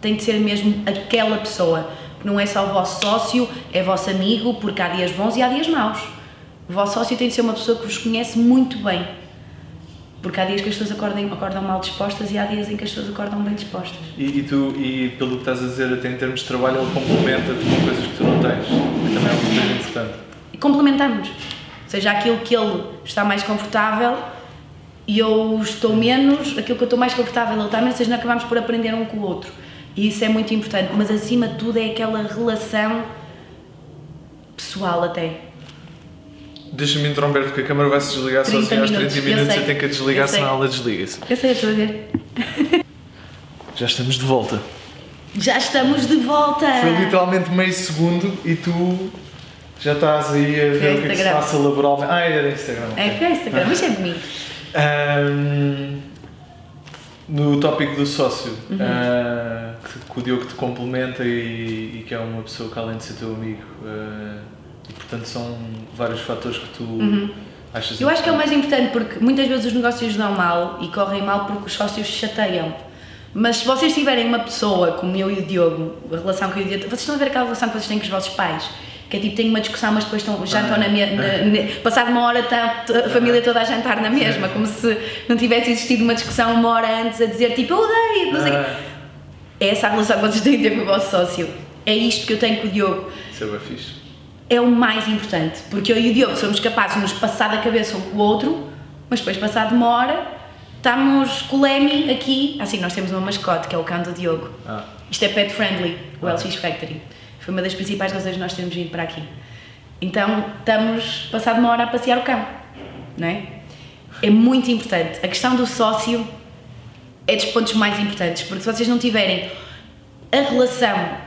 Tem de ser mesmo aquela pessoa. Não é só o vosso sócio, é vosso amigo, porque há dias bons e há dias maus. O vosso sócio tem de ser uma pessoa que vos conhece muito bem. Porque há dias que as pessoas acordam, acordam mal dispostas e há dias em que as pessoas acordam bem dispostas. E, e tu, e pelo que estás a dizer, até em termos de trabalho, ele complementa-te com coisas que tu não tens. Também é uma coisa importante. e complementamos. Ou seja, aquilo que ele está mais confortável e eu estou menos, aquilo que eu estou mais confortável ele está menos, ou seja, nós acabamos por aprender um com o outro. E isso é muito importante, mas acima de tudo é aquela relação pessoal até. Deixa-me interromper porque a câmera vai se desligar 30 sozinha aos 30 minutos, eu minutos e tem que a desligar, senão ela desliga-se. Eu sei, eu estou a ver. <laughs> Já estamos de volta. Já estamos de volta! Foi literalmente meio segundo e tu já estás aí a ver o que é que se Instagram. passa laboralmente. Ah, era Instagram. ok. É, foi Instagram, mas é de mim. Ahm, no tópico do sócio, Uhum. ah, que, que o Diogo te complementa e, e que é uma pessoa que além de ser teu amigo, ah, e portanto são vários fatores que tu achas Uhum. Eu acho que é o mais importante porque muitas vezes os negócios dão mal e correm mal porque os sócios se chateiam. Mas se vocês tiverem uma pessoa como eu e o Diogo, a relação que eu e o Diogo, vocês estão a ver aquela relação que vocês têm com os vossos pais? Que é tipo, têm uma discussão, mas depois estão, jantam na mesma. Passado uma hora, está a família toda a jantar na mesma, como se não tivesse existido uma discussão uma hora antes a dizer tipo, eu odeio, não sei o. Ah, É essa a relação que vocês têm de ter com o vosso sócio. É isto que eu tenho com o Diogo. isso é bem fixe. é o mais importante, porque eu e o Diogo somos capazes de nos passar da cabeça um com o outro, mas depois, passado uma hora, estamos com o Lemmy aqui. Assim, nós temos uma mascote, que é o cão do Diogo. Ah, Isto é pet friendly, o Ah. Factory. Foi uma das principais razões de nós termos vindo para aqui. Então, estamos, passado uma hora, a passear o cão, não é? É muito importante. A questão do sócio é dos pontos mais importantes, porque se vocês não tiverem a relação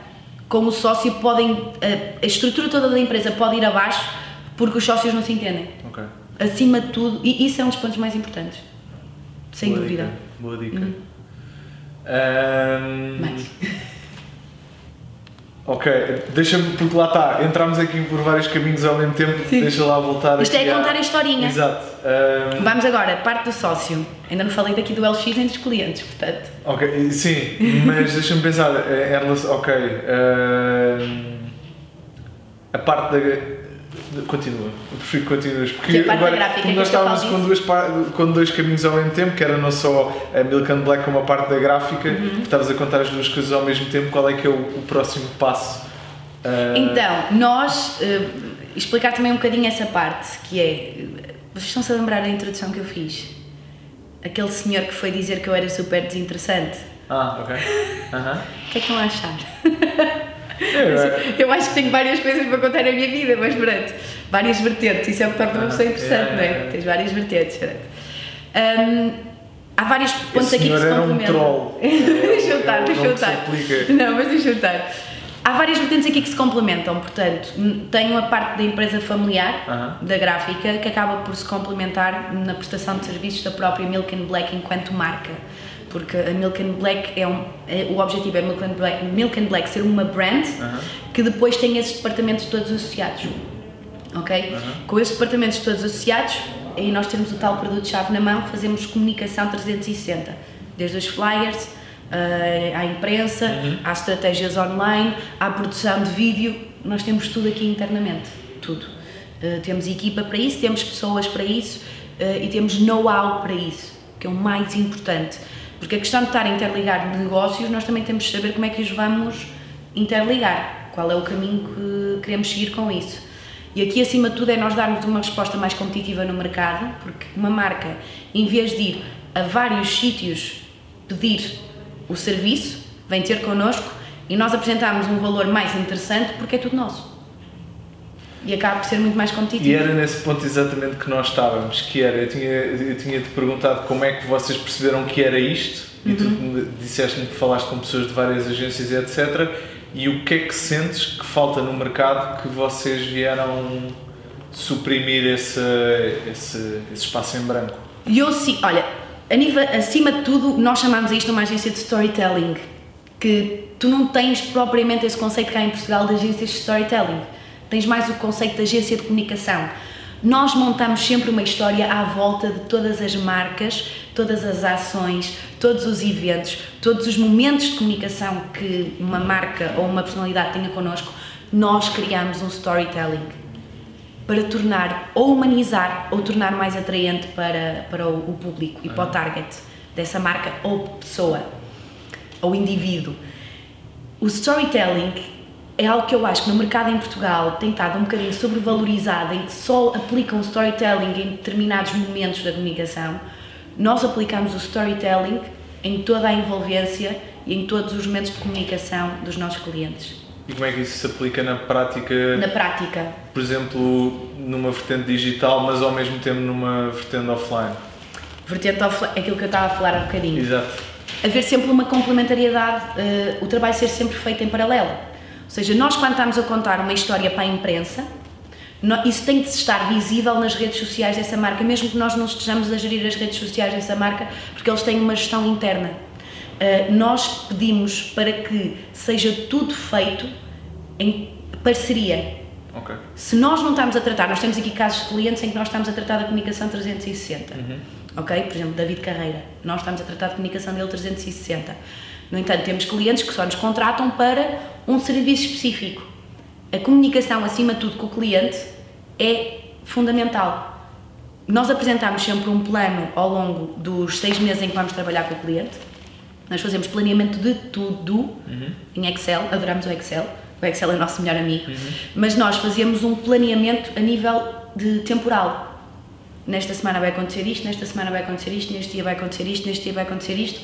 com o sócio, podem, a, estrutura toda da empresa pode ir abaixo porque os sócios não se entendem. ok. Acima de tudo, e isso é um dos pontos mais importantes. Sem Boa dúvida. dica, Boa dica. Uhum. Ahm, Mais. <laughs> Ok, deixa-me, porque lá está, entramos aqui por vários caminhos ao mesmo tempo, Sim. deixa lá voltar Isto é contar a historinha. Exato. Ahm, Vamos agora, parte do sócio. Ainda não falei daqui do LX nem dos clientes, portanto. ok, sim, mas deixa-me pensar, eh, em relação, ok, ahm, a parte da... Continua, eu prefiro que continues, porque Que é agora, gráfica, que nós estávamos com, duas com dois caminhos ao mesmo tempo, que era não só a Milk and Black como a parte da gráfica, Uhum. estavas a contar as duas coisas ao mesmo tempo, qual é que é o, o próximo passo? Ah, Então, nós. eh, explicar também um bocadinho essa parte, que é. Vocês estão-se a lembrar da introdução que eu fiz? Aquele senhor que foi dizer que eu era super desinteressante. Ah, ok. Aham. O que é que estão a achar? <laughs> É, Eu acho que tenho várias coisas para contar na minha vida, mas pronto, várias vertentes, isso é o que torna uma pessoa interessante, não é, é? é. Tens várias vertentes? Hum, há vários pontos aqui que se um complementam. troll. <laughs> deixa eu estar, É deixa eu estar. Não, mas deixa eu estar. Há várias vertentes aqui que se complementam, portanto, tenho a parte da empresa familiar, Aham. da gráfica, que acaba por se complementar na prestação de serviços da própria Milk and Black enquanto marca. Porque a Milk and Black é um. é- o objetivo é Milk and, Black, Milk and Black ser uma brand que depois tem esses departamentos todos associados. Ok? Com esses departamentos todos associados, aí nós temos o tal produto-chave na mão, fazemos comunicação 360, desde os flyers, eh, à imprensa, às estratégias online, à produção de vídeo, nós temos tudo aqui internamente, tudo. Eh, temos equipa para isso, temos pessoas para isso eh, e temos know-how para isso, que é o mais importante. Porque a questão de estar interligado negócios, nós também temos de saber como é que os vamos interligar, qual é o caminho que queremos seguir com isso. E aqui, acima de tudo, é nós darmos uma resposta mais competitiva no mercado, porque uma marca, em vez de ir a vários sítios pedir o serviço, vem ter connosco e nós apresentamos um valor mais interessante porque é tudo nosso. E acaba por ser muito mais competitivo. E era nesse ponto exatamente que nós estávamos, que era, eu tinha, eu tinha te perguntado como é que vocês perceberam que era isto, e tu Uhum. me disseste-me que falaste com pessoas de várias agências e etc. E o que é que sentes que falta no mercado que vocês vieram suprimir esse, esse, esse espaço em branco? E eu sim, olha, a nível, acima de tudo, nós chamamos isto uma agência de storytelling, que tu não tens propriamente esse conceito cá em Portugal de agências de storytelling, tens mais o conceito de agência de comunicação. Nós montamos sempre uma história à volta de todas as marcas, todas as ações, todos os eventos, todos os momentos de comunicação que uma marca ou uma personalidade tenha connosco, nós criamos um storytelling para tornar ou humanizar ou tornar mais atraente para, para o, o público e para o target dessa marca ou pessoa ou indivíduo. O storytelling é algo que eu acho que no mercado em Portugal tem estado um bocadinho sobrevalorizado, em que só aplicam storytelling em determinados momentos da comunicação. Nós aplicamos o storytelling em toda a envolvência e em todos os momentos de comunicação dos nossos clientes. E como é que isso se aplica na prática? Na prática. Por exemplo, numa vertente digital, mas ao mesmo tempo numa vertente offline. Vertente offline, aquilo que eu estava a falar há bocadinho. Exato. Haver sempre uma complementariedade, uh, o trabalho ser sempre feito em paralelo. Seja, nós quando estamos a contar uma história para a imprensa, isso tem de estar visível nas redes sociais dessa marca, mesmo que nós não estejamos a gerir as redes sociais dessa marca, porque eles têm uma gestão interna. Uh, nós pedimos para que seja tudo feito em parceria. Okay. Se nós não estamos a tratar, nós temos aqui casos de clientes em que nós estamos a tratar da comunicação 360. Uhum. Ok? Por exemplo, David Carreira. Nós estamos a tratar de comunicação dele 360. No entanto, temos clientes que só nos contratam para um serviço específico. A comunicação, acima de tudo, com o cliente é fundamental. Nós apresentamos sempre um plano ao longo dos seis meses em que vamos trabalhar com o cliente. Nós fazemos planeamento de tudo uhum. em Excel, adoramos o Excel. O Excel é o nosso melhor amigo. Uhum. Mas nós fazemos um planeamento a nível de temporal. Nesta semana vai acontecer isto, nesta semana vai acontecer isto, neste dia vai acontecer isto, neste dia vai acontecer isto.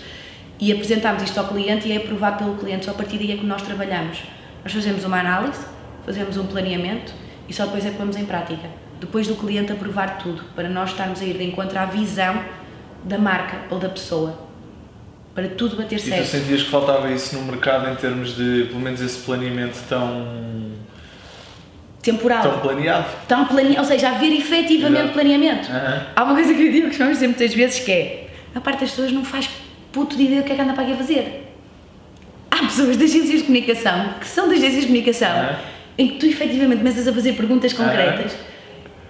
E apresentamos isto ao cliente e é aprovado pelo cliente. Só a partir daí é que nós trabalhamos. Nós fazemos uma análise, fazemos um planeamento e só depois é que vamos em prática. Depois do cliente aprovar tudo, para nós estarmos a ir de encontro à visão da marca ou da pessoa. Para tudo bater certo. E tu sentias que faltava isso no mercado em termos de, pelo menos, esse planeamento tão. temporal. Tão planeado. Tão planeado, ou seja, haver efetivamente Exato. planeamento. Uhum. Há uma coisa que eu digo que chamamos dizer muitas vezes que é: a parte das pessoas não faz puto de ideia o que é que anda para aqui a fazer. Há pessoas das agências de comunicação que são das agências de comunicação. Em que tu efetivamente começas a fazer perguntas concretas,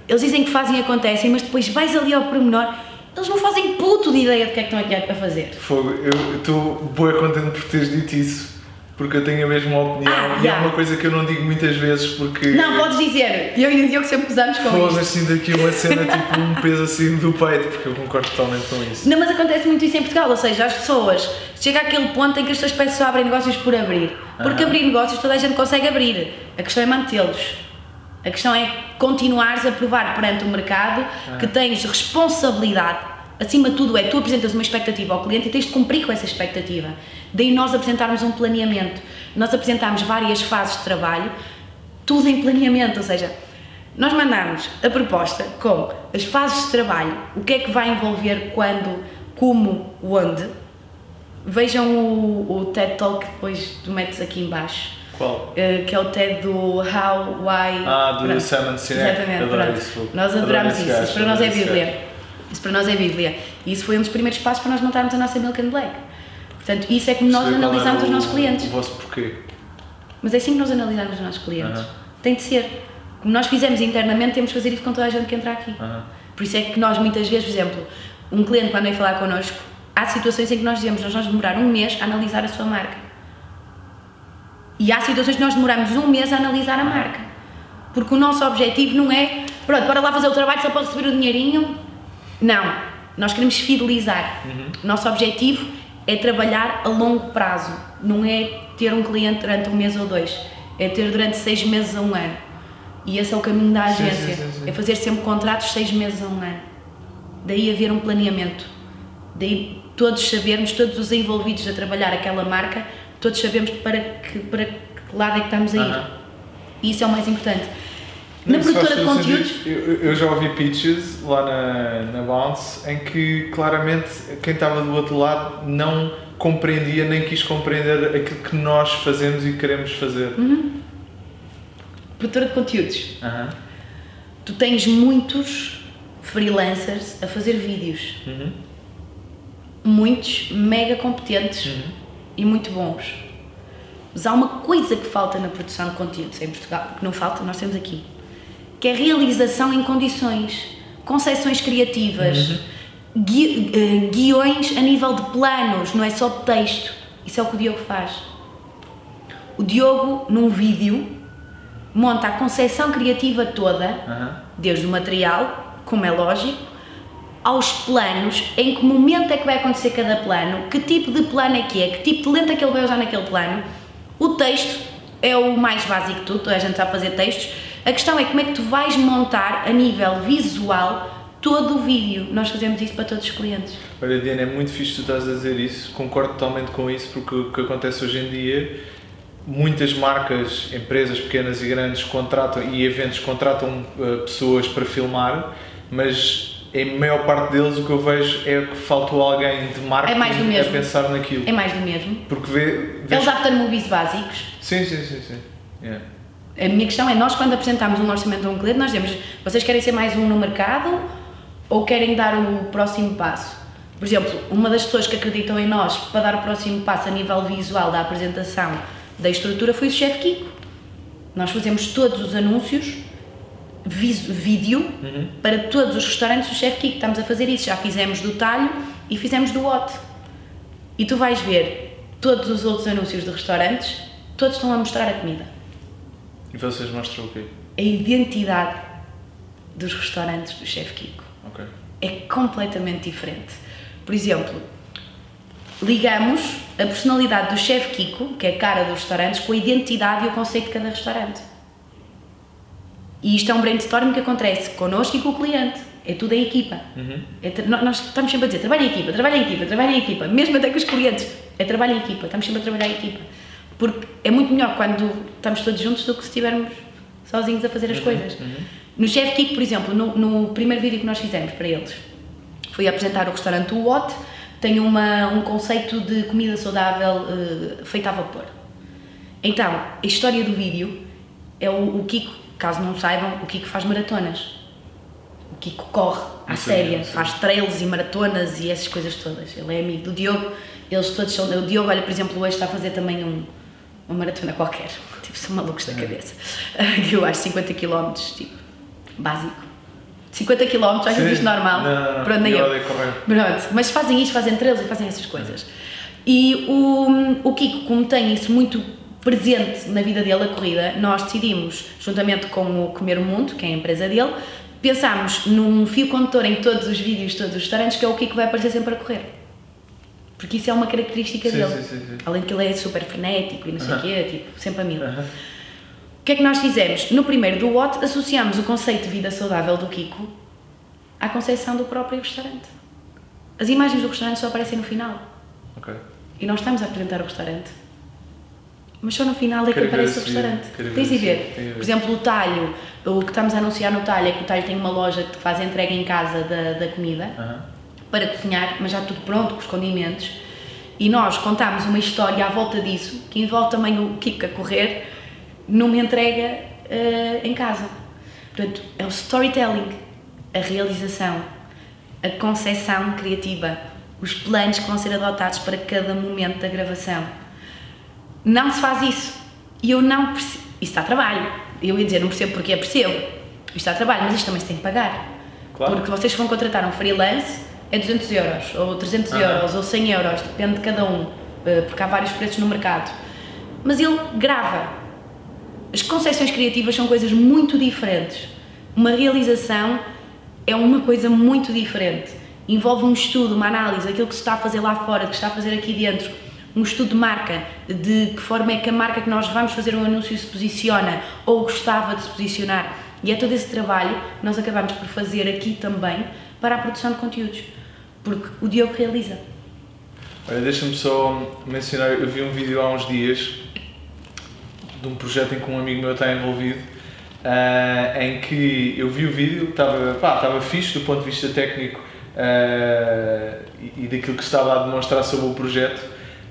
eles dizem que fazem e acontecem, mas depois vais ali ao pormenor, eles não fazem puto de ideia do que é que estão aqui a fazer. Fogo, eu estou boa contente por teres dito isso. Porque eu tenho a mesma opinião ah, e yeah. é uma coisa que eu não digo muitas vezes porque. Não, podes dizer, eu e o Diogo sempre usamos com Fogo, mas sinto aqui uma cena <laughs> tipo um peso assim do peito, porque eu concordo totalmente com isso. Não, mas acontece muito isso em Portugal, ou seja, as pessoas chega àquele ponto em que as pessoas pensam só abrem negócios por abrir. Porque abrir negócios toda a gente consegue abrir. A questão é mantê-los. A questão é continuares a provar perante o mercado que tens responsabilidade. Acima de tudo é, tu apresentas uma expectativa ao cliente e tens de cumprir com essa expectativa. Daí nós apresentarmos um planeamento. Nós apresentámos várias fases de trabalho, tudo em planeamento, ou seja, nós mandamos a proposta com as fases de trabalho, o que é que vai envolver quando, como, onde, Vejam o, o TED Talk que depois tu metes aqui embaixo. Qual? Uh, que é o TED do How, Why. Ah, do. Simon Sinek. Exatamente, pronto. Isso. Nós adoramos isso. Isso para nós é Bíblia. Isso para nós é Bíblia. E isso foi um dos primeiros passos para nós montarmos a nossa Milk and Black. Portanto, isso é como nós analisamos os nossos clientes. O vosso porquê? Mas é assim que nós analisamos os nossos clientes. Uh -huh. Tem de ser. Como nós fizemos internamente, temos de fazer isso com toda a gente que entra aqui. Uh -huh. Por isso é que nós, muitas vezes, por exemplo, um cliente quando vem falar connosco, há situações em que nós dizemos nós vamos demorar um mês a analisar a sua marca. E há situações que nós demoramos um mês a analisar a marca. Porque o nosso objetivo não é, pronto, bora lá fazer o trabalho só para receber o dinheirinho. Não. Nós queremos fidelizar. Uhum. Nosso objetivo é trabalhar a longo prazo. Não é ter um cliente durante um mês ou dois. É ter durante seis meses a um ano. E esse é o caminho da agência. Sim, sim, sim, é fazer sempre contratos seis meses a um ano. Daí haver um planeamento. Daí todos sabermos, todos os envolvidos a trabalhar aquela marca, todos sabemos para que, para que lado é que estamos a ir. Uh -huh. E isso é o mais importante. Na produtora de conteúdos. Eu, eu, já ouvi pitches lá na, na Bounce em que claramente quem estava do outro lado não compreendia nem quis compreender aquilo que nós fazemos e queremos fazer. Uhum. Produtora de conteúdos. Uhum. Tu tens muitos freelancers a fazer vídeos. Uhum muitos mega competentes uhum. e muito bons. Mas há uma coisa que falta na produção de conteúdos em Portugal, que não falta, nós temos aqui, que é realização em condições, concepções criativas, uhum. gui, uh, guiões a nível de planos, não é só de texto. Isso é o que o Diogo faz. O Diogo, num vídeo, monta a concepção criativa toda, uhum. desde o material, como é lógico, aos planos, em que momento é que vai acontecer cada plano, que tipo de plano é que é, que tipo de lente é que ele vai usar naquele plano. O texto é o mais básico de tudo, a gente sabe fazer textos. A questão é como é que tu vais montar a nível visual todo o vídeo. Nós fazemos isso para todos os clientes. Olha, Diana, é muito fixe tu estás a dizer isso, concordo totalmente com isso, porque o que acontece hoje em dia muitas marcas, empresas pequenas e grandes contratam e eventos contratam uh, pessoas para filmar, mas em maior parte deles o que eu vejo é que faltou alguém de marketing É a pensar naquilo. É mais do mesmo. Porque vê, É vês- os aftermovies básicos. Sim, sim, sim, sim. Yeah. A minha questão é, nós quando apresentamos um orçamento a um cliente, nós dizemos, vocês querem ser mais um no mercado ou querem dar o próximo passo? Por exemplo, uma das pessoas que acreditam em nós para dar o próximo passo a nível visual da apresentação da estrutura foi o chefe Kiko. Nós fazemos todos os anúncios, vídeo, para todos os restaurantes do chefe Kiko. Estamos a fazer isso, já fizemos do talho e fizemos do hot. E tu vais ver todos os outros anúncios de restaurantes, todos estão a mostrar a comida E vocês mostram o quê? a identidade dos restaurantes do Chef Kiko Ok. é completamente diferente. Por exemplo, ligamos a personalidade do Chef Kiko, que é a cara dos restaurantes, com a identidade e o conceito de cada restaurante. E isto é um brainstorming que acontece connosco e com o cliente. É tudo em equipa. É tra- nó- nós estamos sempre a dizer trabalho em equipa, trabalho em equipa, trabalho em equipa, mesmo até com os clientes. É trabalho em equipa, estamos sempre a trabalhar em equipa. Porque é muito melhor quando estamos todos juntos do que se estivermos sozinhos a fazer as coisas. No Chef Kiko, por exemplo, no, no primeiro vídeo que nós fizemos para eles, fui apresentar o restaurante What, tem uma, um conceito de comida saudável eh, feita a vapor. Então, a história do vídeo é o, o Kiko, caso não saibam, o Kiko faz maratonas. O Kiko corre à séria, faz trails e maratonas e essas coisas todas. Ele é amigo do Diogo, eles todos são. O Diogo, olha, por exemplo, hoje está a fazer também um, uma maratona qualquer. Tipo, são malucos da cabeça. Que <laughs> eu acho 50 km, tipo, básico. 50 km, às vezes normal. Não, não. Pronto, nem Eu correr. Pronto, mas fazem isto, fazem trails e fazem essas coisas. E o, o Kiko, como tem isso muito presente na vida dele, a corrida, nós decidimos, juntamente com o Comer o Mundo, que é a empresa dele, pensámos num fio condutor em todos os vídeos, todos os restaurantes, que é o Kiko vai aparecer sempre a correr. Porque isso é uma característica Sim, dele. sim, sim. Além de que ele é super frenético e não sei o quê, tipo, sempre a mil. Aham. O que é que nós fizemos? No primeiro do What, associamos o conceito de vida saudável do Kiko à concepção do próprio restaurante. As imagens do restaurante só aparecem no final. Ok. E nós estamos a apresentar o restaurante. Mas só no final é que aparece o restaurante. Tens de ver. Por exemplo, o talho. O que estamos a anunciar no talho é que o talho tem uma loja que faz entrega em casa da, da comida Aham. Para cozinhar, mas já tudo pronto, com os condimentos. E nós contámos uma história à volta disso, que envolve também o Kiko a correr numa entrega eh, em casa. Portanto, é o storytelling, a realização, a concepção criativa, os planos que vão ser adotados para cada momento da gravação. Não se faz isso. E eu não percebo. Isso dá trabalho. Eu ia dizer, não percebo porque é percebo. Isto dá trabalho, mas isto também se tem que pagar. Claro. Porque vocês vão contratar um freelance, é 200 euros, ou 300 Aham. euros, ou 100 euros, depende de cada um, eh, porque há vários preços no mercado. Mas ele grava. As concepções criativas são coisas muito diferentes. Uma realização é uma coisa muito diferente. Envolve um estudo, uma análise, aquilo que se está a fazer lá fora, que se está a fazer aqui dentro. Um estudo de marca, de que forma é que a marca que nós vamos fazer um anúncio se posiciona ou gostava de se posicionar. E é todo esse trabalho que nós acabamos por fazer aqui também para a produção de conteúdos. Porque o Diogo realiza. Olha, deixa-me só mencionar, eu vi um vídeo há uns dias de um projeto em que um amigo meu está envolvido, ah, em que eu vi o vídeo, estava, pá, estava fixe do ponto de vista técnico ah, e, e daquilo que estava a demonstrar sobre o projeto,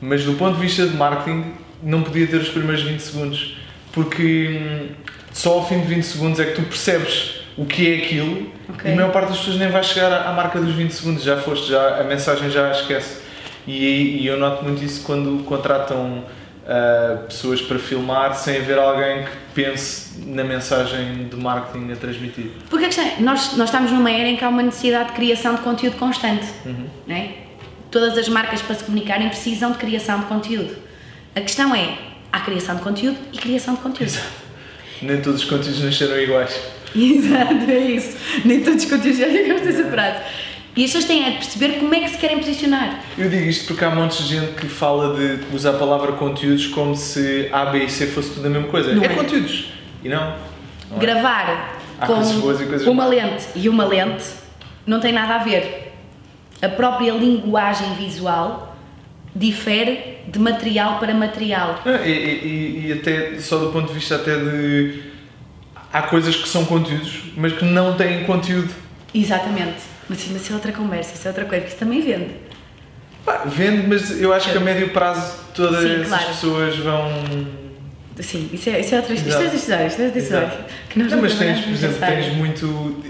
mas do ponto de vista de marketing não podia ter os primeiros 20 segundos, porque hum, só ao fim de 20 segundos é que tu percebes o que é aquilo Ok. e a maior parte das pessoas nem vai chegar à à marca dos 20 segundos, já foste, já, a mensagem já a esquece. E, e eu noto muito isso quando contratam ah, pessoas para filmar sem haver alguém que pense na mensagem de marketing a transmitir. Porque a questão é, nós, nós estamos numa era em que há uma necessidade de criação de conteúdo constante. Não é? Todas as marcas para se comunicarem precisam de criação de conteúdo. A questão é, há criação de conteúdo e criação de conteúdo. Nem todos os conteúdos nasceram iguais. <laughs> Exato, é isso. Nem todos os conteúdos já chegamos a essa frase. E as pessoas têm é de perceber como é que se querem posicionar. Eu digo isto porque há montes de gente que fala de usar a palavra conteúdos como se A, B e C fosse tudo a mesma coisa. Não é, é. conteúdos. E não. não é. Gravar coisas com uma más. lente e uma lente não tem nada a ver. A própria linguagem visual difere de material para material. Ah, e, e- e até, só do ponto de vista até de... Há coisas que são conteúdos, mas que não têm conteúdo. Exatamente. Mas, isso é outra conversa, isso é outra coisa, porque isso também vende. Pá, vende, mas eu acho que a médio prazo todas Sim, claro. pessoas vão... Sim, isso é, isso é outra isto é história, isto é. Exato. Que nós Não, mas tens, por exemplo, área. tens muito,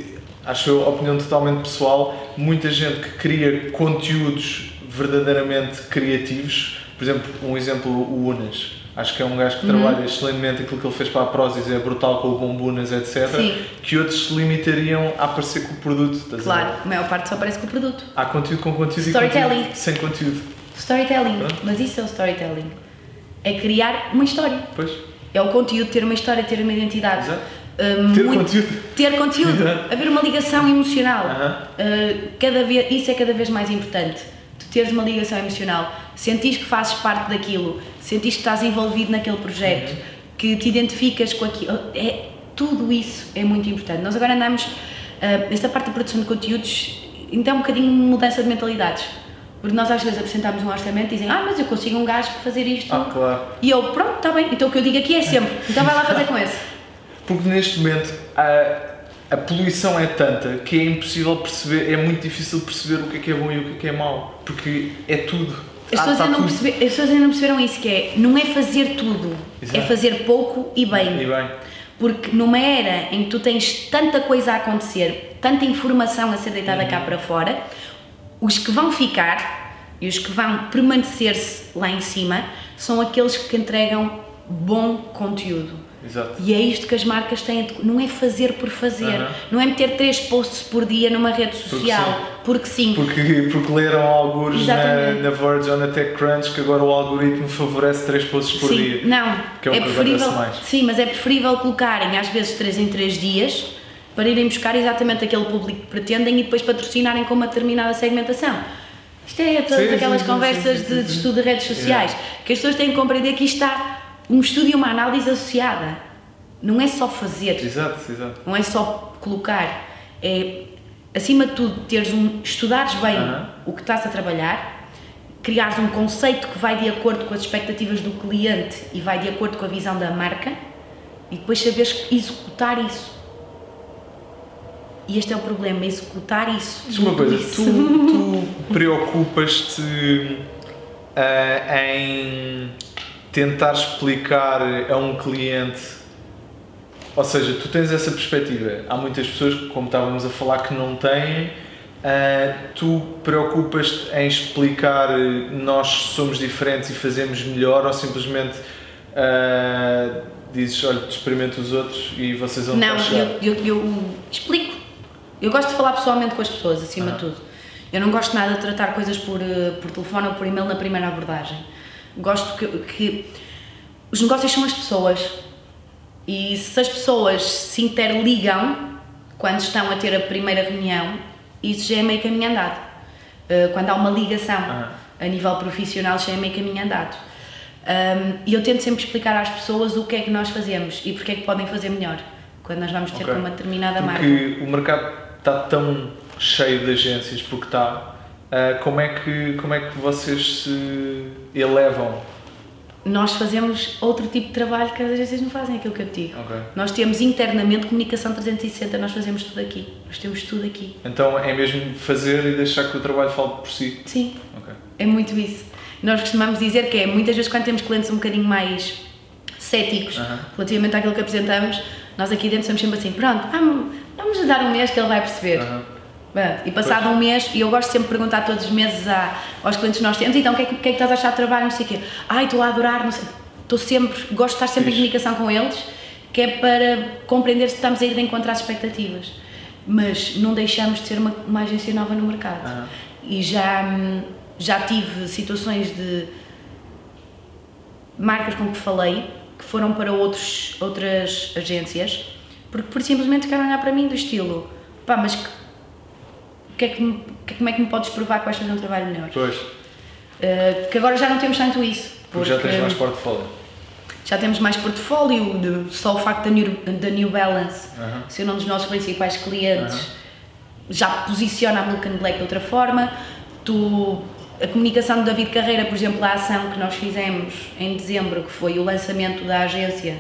acho eu, opinião totalmente pessoal, muita gente que cria conteúdos verdadeiramente criativos. Por exemplo, um exemplo, o Unas. Acho que é um gajo que Uhum. trabalha excelentemente aquilo que ele fez para a Prozis, é brutal com o Bombunas, etc. Sim. Que outros se limitariam a aparecer com o produto. estás a? Claro, a maior parte só aparece com o produto. Há conteúdo com conteúdo e Storytelling. conteúdo sem conteúdo. Storytelling, Pronto. mas isso é o storytelling. É criar uma história. Pois, É o conteúdo, ter uma história, ter uma identidade. Exato. Uh, ter muito- conteúdo. Ter conteúdo, Exato. haver uma ligação emocional. Uh, cada vez, isso é cada vez mais importante. Tu teres uma ligação emocional, sentis que fazes parte daquilo, sentis que estás envolvido naquele projeto, que te identificas com aquilo. É, tudo isso é muito importante. Nós agora andamos, uh, esta parte da produção de conteúdos, então é um bocadinho mudança de mentalidades. Porque nós às vezes apresentamos um orçamento e dizem, ah, mas eu consigo um gajo para fazer isto. Ah, claro. E eu, pronto, está bem, então o que eu digo aqui é sempre, <laughs> então vai lá fazer com esse. Porque neste momento a, a poluição é tanta que é impossível perceber, é muito difícil perceber o que é que é bom e o que é que é mau. Porque é tudo. As Ah, pessoas, tá ainda não as pessoas ainda não perceberam isso, que é, não é fazer tudo, Exato. é fazer pouco e bem. E bem. Porque numa era em que tu tens tanta coisa a acontecer, tanta informação a ser deitada Uhum. cá para fora, os que vão ficar e os que vão permanecer-se lá em cima são aqueles que entregam bom conteúdo. Exato. E é isto que as marcas têm, de- não é fazer por fazer, não é meter três posts por dia numa rede social, porque sim. Porque, porque leram alguns na, na Verge ou na TechCrunch que agora o algoritmo favorece 3 posts por sim, dia. não, Que é o é que preferível, mais. sim, mas é preferível colocarem às vezes 3 em 3 dias para irem buscar exatamente aquele público que pretendem e depois patrocinarem com uma determinada segmentação. Isto é todas Sim, aquelas sim, sim, conversas sim, sim, de, de sim. estudo de redes sociais, que as pessoas têm que compreender que isto está um estudo e uma análise associada. Não é só fazer, Exato, exato. não é só colocar, é acima de tudo teres um, estudares bem o que estás a trabalhar, criares um conceito que vai de acordo com as expectativas do cliente e vai de acordo com a visão da marca e depois saberes executar isso. E este é o problema, executar isso. Diz uma coisa, isso. tu, tu preocupas-te ah, em tentar explicar a um cliente, ou seja, tu tens essa perspectiva. Há muitas pessoas, como estávamos a falar, que não têm. ah, tu preocupas-te em explicar eh, nós somos diferentes e fazemos melhor ou simplesmente ah, dizes, olha, experimenta os outros e vocês vão Não, eu, eu, eu explico. Eu gosto de falar pessoalmente com as pessoas, acima Ah. de tudo. Eu não gosto nada de tratar coisas por, eh, por telefone ou por e-mail na primeira abordagem. Gosto que, que os negócios são as pessoas. E se as pessoas se interligam quando estão a ter a primeira reunião, isso já é meio caminho andado. Eh, Quando há uma ligação Ah. a nível profissional, já é meio caminho andado. E eu tento sempre explicar às pessoas o que é que nós fazemos e porque é que podem fazer melhor quando nós vamos ter Ok. com uma determinada marca. Porque o mercado está tão cheio de agências, porque está. Ah, como, é que, como é que vocês se elevam? Nós fazemos outro tipo de trabalho que as agências não fazem, aquilo que eu te digo. Ok. Nós temos internamente comunicação 360, nós fazemos tudo aqui. Nós temos tudo aqui. Então é mesmo fazer e deixar que o trabalho fale por si. Sim, Ok. é muito isso. Nós costumamos dizer que é, muitas vezes quando temos clientes um bocadinho mais céticos relativamente àquilo que apresentamos, nós aqui dentro somos sempre assim, pronto, vamos, vamos dar um mês que ele vai perceber. E passado um mês, e eu gosto sempre de perguntar todos os meses a- aos clientes que nós temos, então o que, é que, que é que estás a achar do trabalho, não sei o quê. Ai, estou a adorar, não sei. Estou sempre, gosto de estar sempre Fixe. em comunicação com eles, que é para compreender se estamos a ir de encontro às expectativas. Mas não deixamos de ser uma, uma agência nova no mercado. Aham. E já, já tive situações de marcas com que falei que foram para outros, outras agências porque por simplesmente ficaram a olhar para mim do estilo pá, mas que, que é que que- como é que me podes provar que vais fazer um trabalho melhor? Pois, Uh, que agora já não temos tanto isso. porque já tens mais portfólio. já temos mais portfólio, de- só o facto da New, da New Balance ser um dos nossos principais clientes já posiciona a Milk and Black de outra forma. Tu a comunicação do David Carreira, por exemplo, a ação que nós fizemos em dezembro, que foi o lançamento da agência.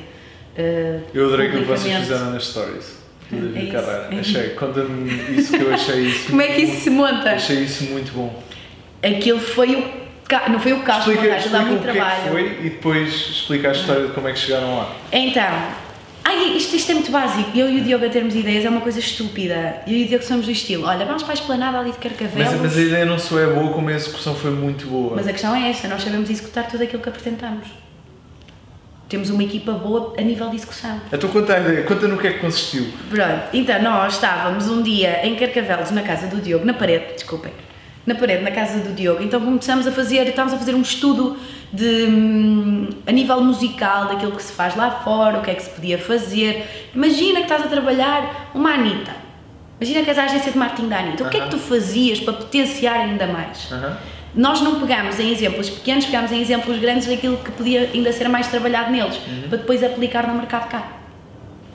Uh, eu adorei que vocês fizeram nas stories. Do David é. É achei, conta-me isso que eu achei isso. Como é que isso se monta? Achei isso muito bom. Aquilo foi o não foi o caso explica, de dá muito o que trabalho. É que foi e depois explica a história de como é que chegaram lá. Então, ai, isto, isto é muito básico. Eu e o Diogo a termos ideias é uma coisa estúpida. Eu e o Diogo somos do estilo, olha, vamos para a esplanada ali de Carcavelos. Mas, mas a ideia não só é boa, como a execução foi muito boa. Mas a questão é esta, nós sabemos executar tudo aquilo que apresentamos. Temos uma equipa boa a nível de execução. Então conta a ideia, conta no que é que consistiu. Pronto, então nós estávamos um dia em Carcavelos, na casa do Diogo, na parede, desculpem, na parede, na casa do Diogo. Então começamos a fazer, estávamos a fazer um estudo de, hum, a nível musical daquilo que se faz lá fora, o que é que se podia fazer. Imagina que estás a trabalhar uma Anitta. Imagina que és a agência de marketing da Anitta. Uh -huh. O que é que tu fazias para potenciar ainda mais? Uh -huh. Nós não pegámos em exemplos pequenos, pegámos em exemplos grandes daquilo que podia ainda ser mais trabalhado neles, uh uhum. para depois aplicar no mercado cá.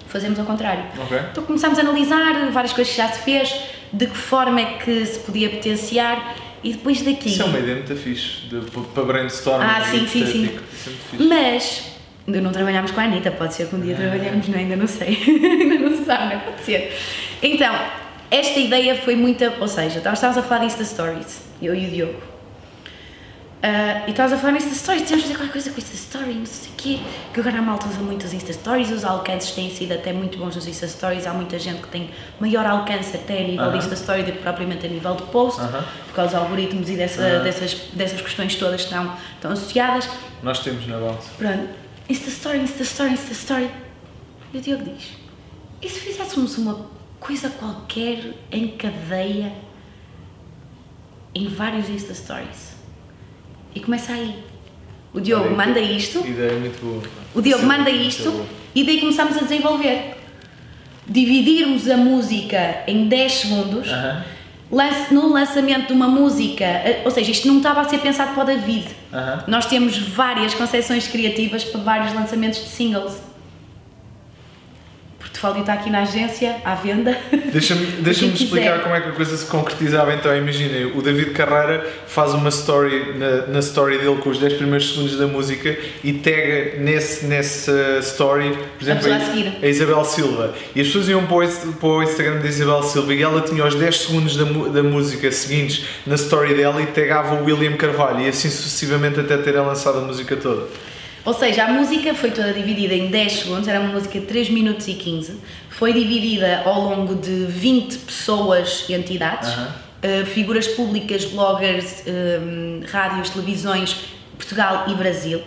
Fazemos ao contrário. Okay. Então começámos a analisar várias coisas que já se fez, de que forma é que se podia potenciar e depois daqui. Isso é uma ideia muito fixe de, para brainstorm. Ah, sim, sim, sim. É Mas não trabalhámos com a Anitta, pode ser que um dia ah. trabalhemos, não, ainda não sei. <laughs> ainda não se sabe, pode ser. Então, esta ideia foi muita. Ou seja, estávamos a falar disso das stories, eu e o Diogo. Uh, e estavas a falar nestas stories, temos de fazer qualquer coisa com Insta Stories, não sei o quê, que agora a malta usa muito as Insta Stories, os alcances têm sido até muito bons nos Insta Stories, há muita gente que tem maior alcance até a nível uh -huh. de Insta Story do que propriamente a nível de post, uh -huh. por causa dos algoritmos e dessa, -huh. dessas, dessas questões todas que estão, estão associadas. Nós temos na base. Pronto, Insta Story, Insta Story, Insta Story. E o Diogo diz, e se fizéssemos uma coisa qualquer em cadeia em vários Insta Stories? E começa aí. O Diogo ideia, manda isto. Ideia muito boa. O Diogo Sim, manda isto e daí começamos a desenvolver. Dividirmos a música em 10 segundos. Uh -huh. Lance, no lançamento de uma música, eh, ou seja, isto não estava a ser pensado para o David. Uh -huh. Nós temos várias concepções criativas para vários lançamentos de singles portfólio está aqui na agência, à venda. <laughs> Deixa-me deixa explicar como é que a coisa se concretizava. Então, imaginem, o David Carreira faz uma story na, na, story dele com os 10 primeiros segundos da música e tag nesse, nessa story, por exemplo, a, a, a, Isabel Silva. E as pessoas iam para o, para o Instagram da Isabel Silva e ela tinha os 10 segundos da, da música seguintes na story dela e tagava o William Carvalho e assim sucessivamente até terem lançado a música toda. Ou seja, a música foi toda dividida em 10 segundos, era uma música de 3 minutos e 15. Foi dividida ao longo de 20 pessoas e entidades, uh -huh. uh, figuras públicas, bloggers, um, rádios, televisões, Portugal e Brasil.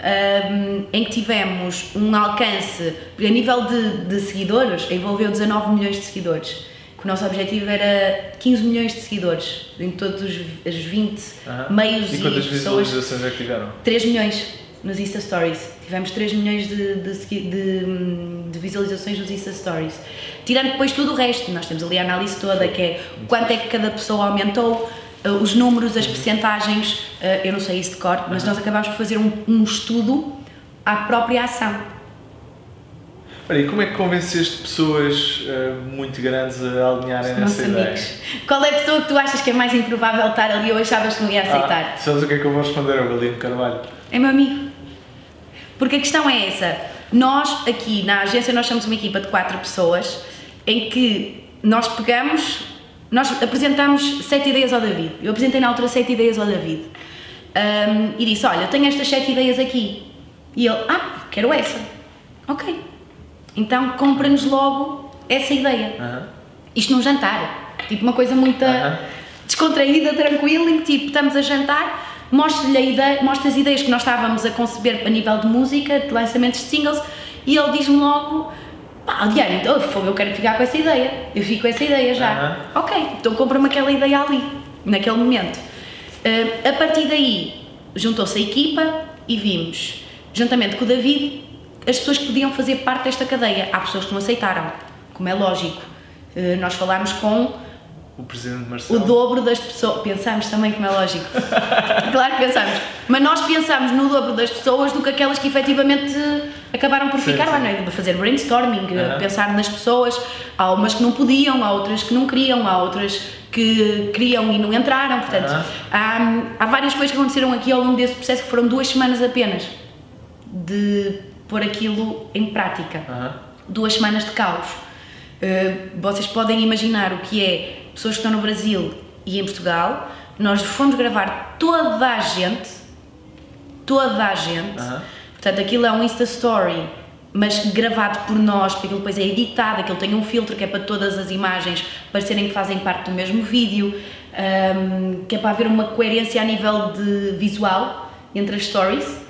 Um, em que tivemos um alcance a nível de, de seguidores, envolveu 19 milhões de seguidores que o nosso objetivo era 15 milhões de seguidores em todos os, os 20 uh -huh. meios e, e quantas visualizações é que tiveram? 3 milhões nos Insta Stories. Tivemos 3 milhões de, de, de, de, visualizações nos Insta Stories. Tirando depois tudo o resto, nós temos ali a análise toda, que é quanto é que cada pessoa aumentou, uh, os números, as percentagens, uh, eu não sei isso de cor, mas nós acabámos por fazer um, um estudo à própria ação. Olha, e como é que convenceste pessoas uh, muito grandes a alinharem nessa ideia? Amigos. Qual é a pessoa que tu achas que é mais improvável estar ali ou achavas que não ia aceitar? Ah, sabes o que é que eu vou responder ao Galino Carvalho? É meu amigo. Porque a questão é essa. Nós, aqui na agência, nós somos uma equipa de quatro pessoas em que nós pegamos, nós apresentamos sete ideias ao David. Eu apresentei na altura sete ideias ao David. Um, e disse, olha, eu tenho estas sete ideias aqui. E ele, ah, quero essa. Ok. Então compra-nos logo essa ideia. Isto num jantar. Tipo, uma coisa muito uhum. descontraída, tranquila, em que tipo, estamos a jantar mostra-lhe a ideia, mostra as ideias que nós estávamos a conceber a nível de música, de lançamentos de singles, e ele diz-me logo, pá, Diana, então eu quero ficar com essa ideia, eu fico com essa ideia já. Ok, então compra-me aquela ideia ali, naquele momento. Uh, a partir daí, juntou-se a equipa e vimos, juntamente com o David, as pessoas que podiam fazer parte desta cadeia. Há pessoas que não aceitaram, como é lógico. Uh, nós falámos com o presidente Marcelo. O dobro das pessoas. Pensamos também, como é lógico. <laughs> claro que pensamos. Mas nós pensamos no dobro das pessoas do que aquelas que efetivamente acabaram por sim, ficar sim. lá, não é? Fazer brainstorming, uh -huh. pensar nas pessoas. Há umas que não podiam, há outras que não queriam, há outras que queriam e não entraram. Portanto, Aham. há, há várias coisas que aconteceram aqui ao longo desse processo que foram duas semanas apenas de pôr aquilo em prática Aham. duas semanas de caos. Uh, vocês podem imaginar o que é pessoas que estão no Brasil e em Portugal. Nós fomos gravar toda a gente, toda a gente. Aham. Portanto, aquilo é um Insta Story, mas gravado por nós, porque aquilo depois é editado, aquilo tem um filtro que é para todas as imagens parecerem que fazem parte do mesmo vídeo, um, que é para haver uma coerência a nível de visual entre as stories.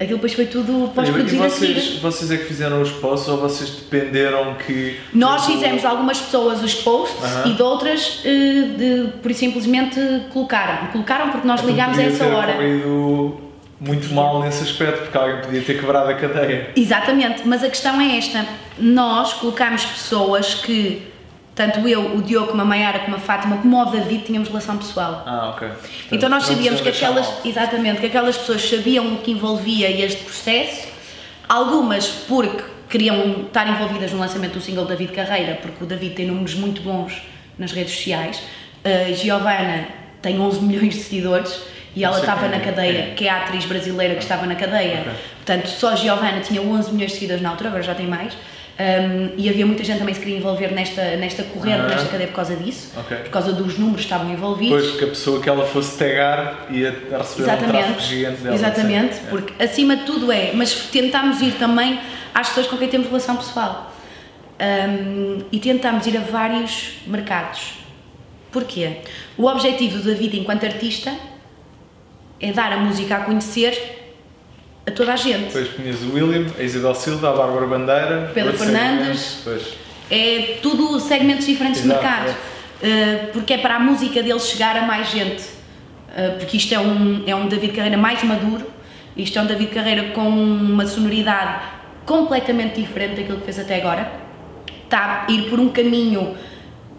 Aquilo depois foi tudo E pós-produzido seguir. vocês, vocês é que fizeram os posts ou vocês dependeram que. Nós fizemos algumas pessoas os posts Aham. e de outras, eh, de, por simplesmente colocaram. Colocaram porque nós aquilo ligámos a essa ter hora. corrido muito mal nesse aspecto, porque alguém podia ter quebrado a cadeia. Exatamente, mas a questão é esta: nós colocámos pessoas que, tanto eu, o Diogo, como a Maiara, como a Fátima, como o David, tínhamos relação pessoal. Ah, ok. Portanto, Então nós sabíamos que aquelas, exatamente, que aquelas pessoas sabiam o que envolvia este processo, algumas porque queriam estar envolvidas no lançamento do single David Carreira, porque o David tem números muito bons nas redes sociais, a Giovanna tem 11 milhões de seguidores e ela sei estava quem na é, cadeia, é. que é a atriz brasileira que estava na cadeia. Ok. Portanto, só a Giovanna tinha 11 milhões de seguidores na altura, agora já tem mais. Um, e havia muita gente também que se queria envolver nesta, nesta corrente, Ah. nesta cadeia por causa disso, Ok. por causa dos números que estavam envolvidos. Depois que a pessoa que ela fosse tagar ia receber um tráfego Exatamente, gigante dela. exatamente, sim. É. porque acima de tudo é, mas tentámos ir também às pessoas com quem temos relação pessoal Hum, e tentámos ir a vários mercados. Porquê? O objetivo da vida enquanto artista é dar a música a conhecer a toda a gente. Depois punhas o William, a Isabel Silva, a Bárbara Bandeira, Pedro Fernandes. Pois. É tudo segmentos diferentes Exato, de mercado. Uh, porque é para a música deles chegar a mais gente. Uh, porque isto é um, é um David Carreira mais maduro, isto é um David Carreira com uma sonoridade completamente diferente daquilo que fez até agora. Está a ir por um caminho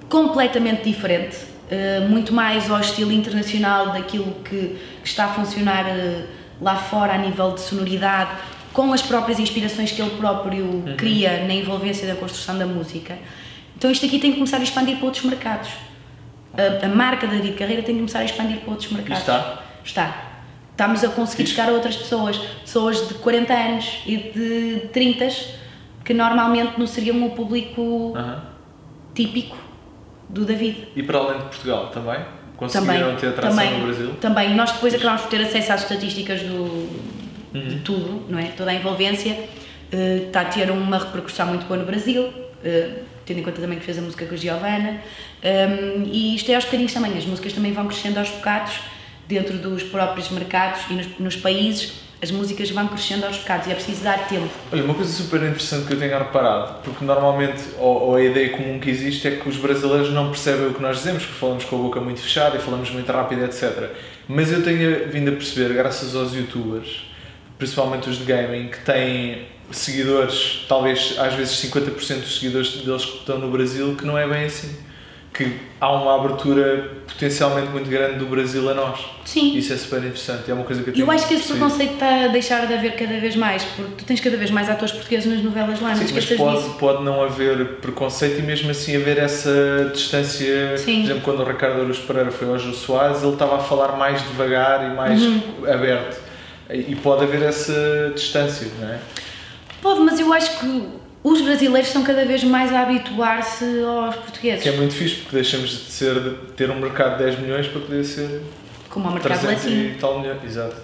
completamente diferente, uh, muito mais ao estilo internacional daquilo que, que está a funcionar lá fora a nível de sonoridade, com as próprias inspirações que ele próprio cria na envolvência da construção da música. Então isto aqui tem que começar a expandir para outros mercados. A, a marca David Carreira tem que começar a expandir para outros mercados. está? Está. Estamos a conseguir chegar a outras pessoas, pessoas de 40 anos e de 30 que normalmente não seriam o público Aham. típico do David. E para além de Portugal também? Também, Conseguiram ter atração também, no Brasil? também. Nós depois acabámos por ter acesso às estatísticas do, Uhum. de tudo, não é? Toda a envolvência eh, está a ter uma repercussão muito boa no Brasil, eh, tendo em conta também que fez a música com a Giovanna. Um, e isto é aos bocadinhos também, as músicas também vão crescendo aos bocados dentro dos próprios mercados e nos, nos países. As músicas vão crescendo aos bocados e é preciso dar tempo. Olha, uma coisa super interessante que eu tenho reparado, porque normalmente, ou, ou a ideia comum que existe é que os brasileiros não percebem o que nós dizemos, porque falamos com a boca muito fechada e falamos muito rápido, etc. Mas eu tenho vindo a perceber, graças aos youtubers, principalmente os de gaming, que têm seguidores, talvez às vezes 50% dos seguidores deles que estão no Brasil, que não é bem assim. Que há uma abertura potencialmente muito grande do Brasil a nós. Sim. Isso é super interessante, é uma coisa que eu eu acho que esse preconceito está a deixar de haver cada vez mais, porque tu tens cada vez mais atores portugueses nas novelas lá, não Sim, te mas pode, disso. pode não haver preconceito e mesmo assim haver essa distância. Sim. Por exemplo, quando o Ricardo Aruz Pereira foi ao Jô Soares, ele estava a falar mais devagar e mais Uhum. aberto. E pode haver essa distância, não é? Pode, mas eu acho que os brasileiros estão cada vez mais a habituar-se aos portugueses, Que é muito fixe, porque deixamos de ser, de ter um mercado de 10 milhões para poder ser como ao mercado 300 latino. e tal milhões. Exato.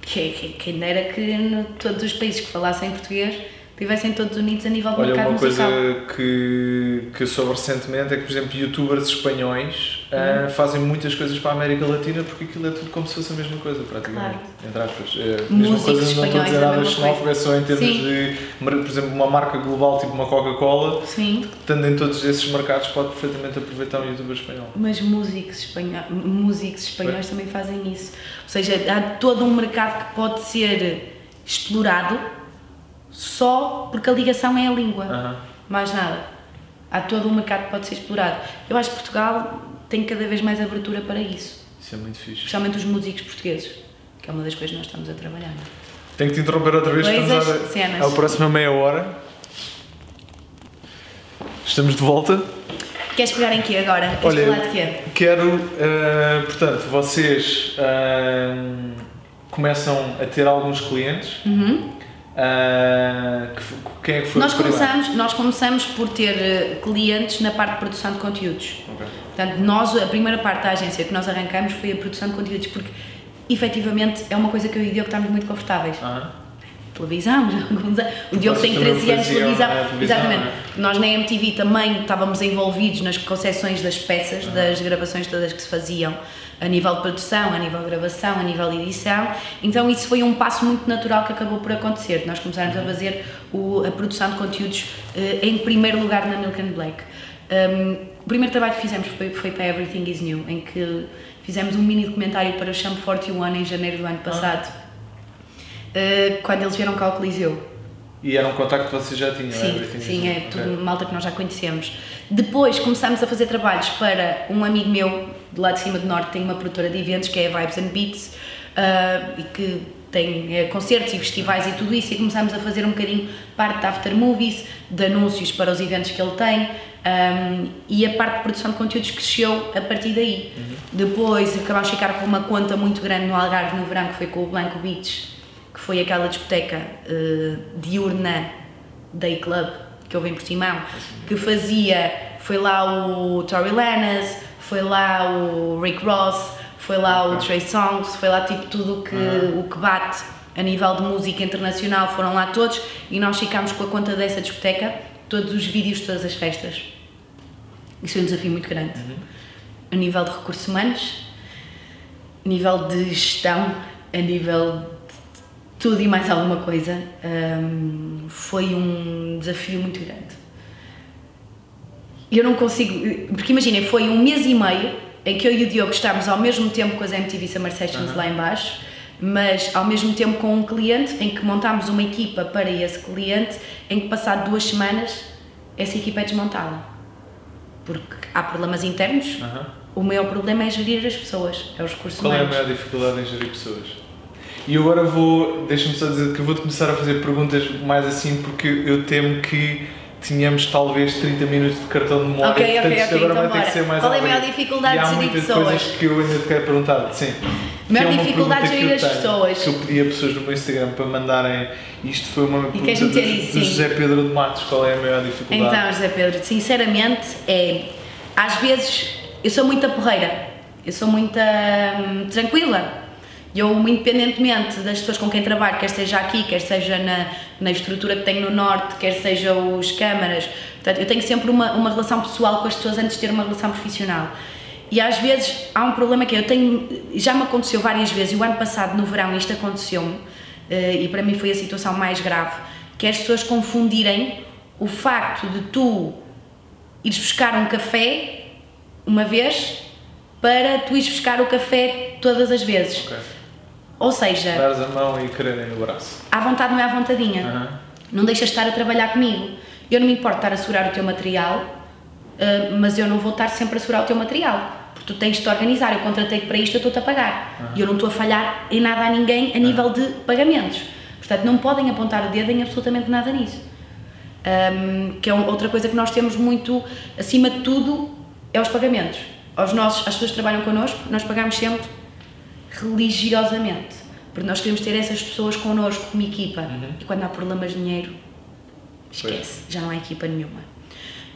Que, que, quem dera que no, todos os países que falassem português estivessem todos unidos a nível de Olha, mercado uma coisa musical. que, que eu soube recentemente é que, por exemplo, youtubers espanhóis Uhum. ah, fazem muitas coisas para a América Latina porque aquilo é tudo como se fosse a mesma coisa, praticamente. Entre aspas. É, mesma coisa, não estou a dizer a nada xenófobo, é só em termos Sim. de, por exemplo, uma marca global tipo uma Coca-Cola, estando em todos esses mercados, pode perfeitamente aproveitar um youtuber espanhol. mas músicos, espanhol, músicos espanhóis também fazem isso. Ou seja, há todo um mercado que pode ser explorado só porque a ligação é a língua. Aham. mais nada. Há todo um mercado que pode ser explorado. Eu acho que Portugal tem cada vez mais abertura para isso, Isso é muito fixe. especialmente os músicos portugueses, que é uma das coisas que nós estamos a trabalhar. Tenho que te interromper outra vez Coisas, estamos a- cenas. à próxima meia hora. Estamos de volta. Queres pegar em quê agora? Queres Olha, falar de quê? quero, uh, portanto, vocês uh, começam a ter alguns clientes. Uhum. Uh, que quem é que foi Nós começamos, nós começamos por ter eh, clientes na parte de produção de conteúdos. Ok. Portanto, nós, a primeira parte da agência que nós arrancamos foi a produção de conteúdos, porque efetivamente é uma coisa que eu e o Diogo estamos muito confortáveis. Há <laughs> alguns anos. O Diogo tem também 13 anos televisão. Exatamente. né? Nós na MTV também estávamos envolvidos nas concessões das peças, das gravações todas que se faziam, a nível de produção, a nível de gravação, a nível de edição. Então isso foi um passo muito natural que acabou por acontecer. Nós começámos a fazer o- a produção de conteúdos eh, em primeiro lugar na Milk and Black. Um, o primeiro trabalho que fizemos foi, foi para Everything Is New, em que fizemos um mini documentário para o Cham 41 em janeiro do ano passado, eh, quando eles vieram cá ao Coliseu. E era um contacto que vocês já tinham? Sim, Everything sim, é tudo malta que nós já conhecemos. Depois começámos a fazer trabalhos para um amigo meu, de lá de cima do Norte, tem uma produtora de eventos que é a Vibes and Beats, ah, e que tem eh, concertos e festivais e tudo isso, e começámos a fazer um bocadinho parte de after movies, de anúncios para os eventos que ele tem, ahm, e a parte de produção de conteúdos cresceu a partir daí. Depois acabámos de ficar com uma conta muito grande no Algarve no verão, que foi com o Blanco Beach, que foi aquela discoteca eh, diurna Day Club que houve em Portimão, que fazia, foi lá o Tory Lanez, foi lá o Rick Ross, foi lá o Trey Songz, foi lá tipo tudo o que, o que bate a nível de música internacional, foram lá todos e nós ficámos com a conta dessa discoteca, todos os vídeos, todas as festas. Isso foi um desafio muito grande. A nível de recursos humanos, a nível de gestão, a nível de tudo e mais alguma coisa, hum, foi um desafio muito grande. Eu não consigo, porque imaginem, foi um mês e meio em que eu e o Diogo estávamos ao mesmo tempo com as MTV Summer Sessions lá em baixo, mas ao mesmo tempo com um cliente em que montámos uma equipa para esse cliente, em que passado duas semanas essa equipa é desmontada. Porque há problemas internos, Aham. o maior problema é gerir as pessoas, é os recursos Qual é a humanos. maior dificuldade em gerir pessoas? E agora vou, deixa-me só dizer que eu vou começar a fazer perguntas mais assim porque eu temo que tínhamos talvez 30 minutos de cartão de memória. Ok, ok, portanto, isto ok, agora então vai ter que ser mais Qual é a maior dificuldade há de gerir pessoas? coisas que eu ainda te quero perguntar. Sim. Maior é dificuldade de gerir as pessoas. Que eu pedi a pessoas no meu Instagram para mandarem. Isto foi uma pergunta do, do? José Pedro de Matos. Qual é a maior dificuldade? Então, José Pedro, sinceramente, é. Às vezes, eu sou muita porreira, eu sou muita hum, tranquila. Eu, independentemente das pessoas com quem trabalho, quer seja aqui, quer seja na, na estrutura que tenho no Norte, quer seja os câmaras, portanto, eu tenho sempre uma, uma relação pessoal com as pessoas antes de ter uma relação profissional. E às vezes há um problema que eu tenho, já me aconteceu várias vezes, e o ano passado, no verão, isto aconteceu-me, eh, e para mim foi a situação mais grave, que é as pessoas confundirem o facto de tu ires buscar um café uma vez para tu ires buscar o café todas as vezes. Ok. Ou seja, Dares a mão e quererem o braço. à vontade não é à vontadinha. Aham. Não deixas de estar a trabalhar comigo. Eu não me importo estar a segurar o teu material, ah, mas eu não vou estar sempre a segurar o teu material. Porque tu tens de te organizar. Eu contratei-te para isto, eu estou-te a pagar. E eu não estou a falhar em nada a ninguém a nível de pagamentos. Portanto, não podem apontar o dedo em absolutamente nada nisso. Um, que é outra coisa que nós temos muito, acima de tudo, é os pagamentos. Aos nossos, as pessoas que trabalham connosco, nós pagamos sempre religiosamente. Porque nós queremos ter essas pessoas connosco como equipa. E quando há problemas de dinheiro, esquece, já não há equipa nenhuma.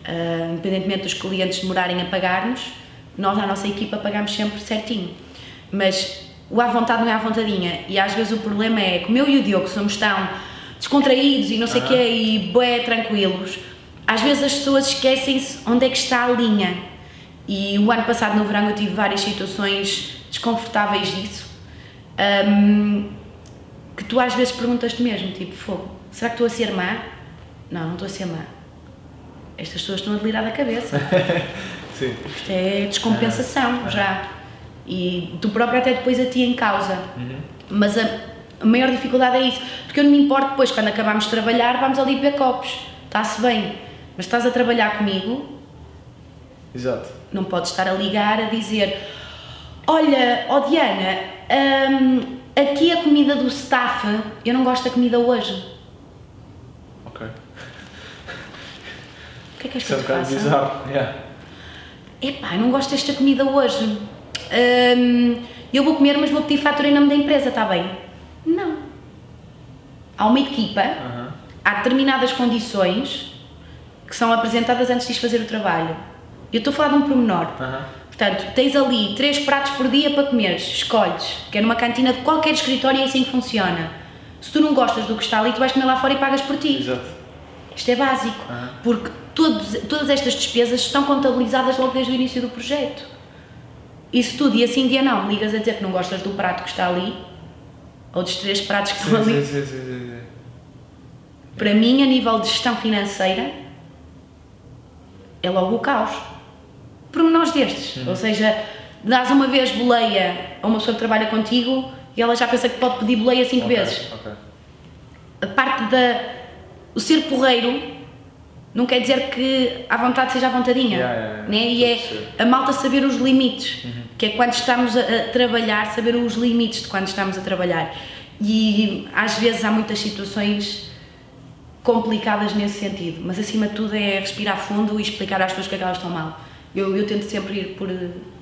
Ah, independentemente dos clientes demorarem a pagar-nos, nós, a nossa equipa, pagamos sempre certinho. Mas o à vontade não é à vontadinha. E às vezes o problema é, como eu e o Diogo somos tão descontraídos e não sei o quê, e bué tranquilos, às vezes as pessoas esquecem-se onde é que está a linha. E o ano passado, no verão, eu tive várias situações desconfortáveis disso. Ahm, que tu às vezes perguntas-te mesmo, tipo, fogo, será que estou a ser má? Não, não estou a ser má. Estas pessoas estão a delirar da cabeça. <laughs> Sim. Isto é descompensação já. E tu próprio até depois a ti em causa. Mas a, a maior dificuldade é isso. Porque eu não me importo depois, quando acabamos de trabalhar, vamos ali beber copos. Está-se bem. Mas estás a trabalhar comigo, Exato. não podes estar a ligar a dizer Olha, ó Diana, hum, aqui a comida do staff, eu não gosto da comida hoje. Ok. O que é que és que Isso é eu um te bocado faça? bizarro. Yeah. epá, não gosto desta comida hoje. Hum, eu vou comer, mas vou pedir fatura em nome da empresa, está bem? Não. Há uma equipa, Aham. há determinadas condições que são apresentadas antes de fazer o trabalho. Eu estou a falar de um pormenor. Aham. Portanto, tens ali três pratos por dia para comeres, escolhes, que é numa cantina de qualquer escritório e é assim que funciona. Se tu não gostas do que está ali, tu vais comer lá fora e pagas por ti. Exato. Isto é básico, Aham. porque todos, todas estas despesas estão contabilizadas logo desde o início do projeto. E se tu dia sim, dia não, ligas a dizer que não gostas do prato que está ali, ou dos três pratos que estão Sim, ali, sim, sim, sim, sim, sim. para mim, a nível de gestão financeira, é logo o caos. Pormenores destes. Ou seja, dás uma vez boleia a uma pessoa que trabalha contigo e ela já pensa que pode pedir boleia cinco Ok, vezes. ok. A parte da. O ser porreiro não quer dizer que à vontade seja à vontadinha. Yeah, yeah, yeah. Né? E é a malta saber os limites. Uhum. Que é quando estamos a, a trabalhar, saber os limites de quando estamos a trabalhar. E às vezes há muitas situações complicadas nesse sentido, mas acima de tudo é respirar fundo e explicar às pessoas que é que elas estão mal. Eu, eu tento sempre ir por,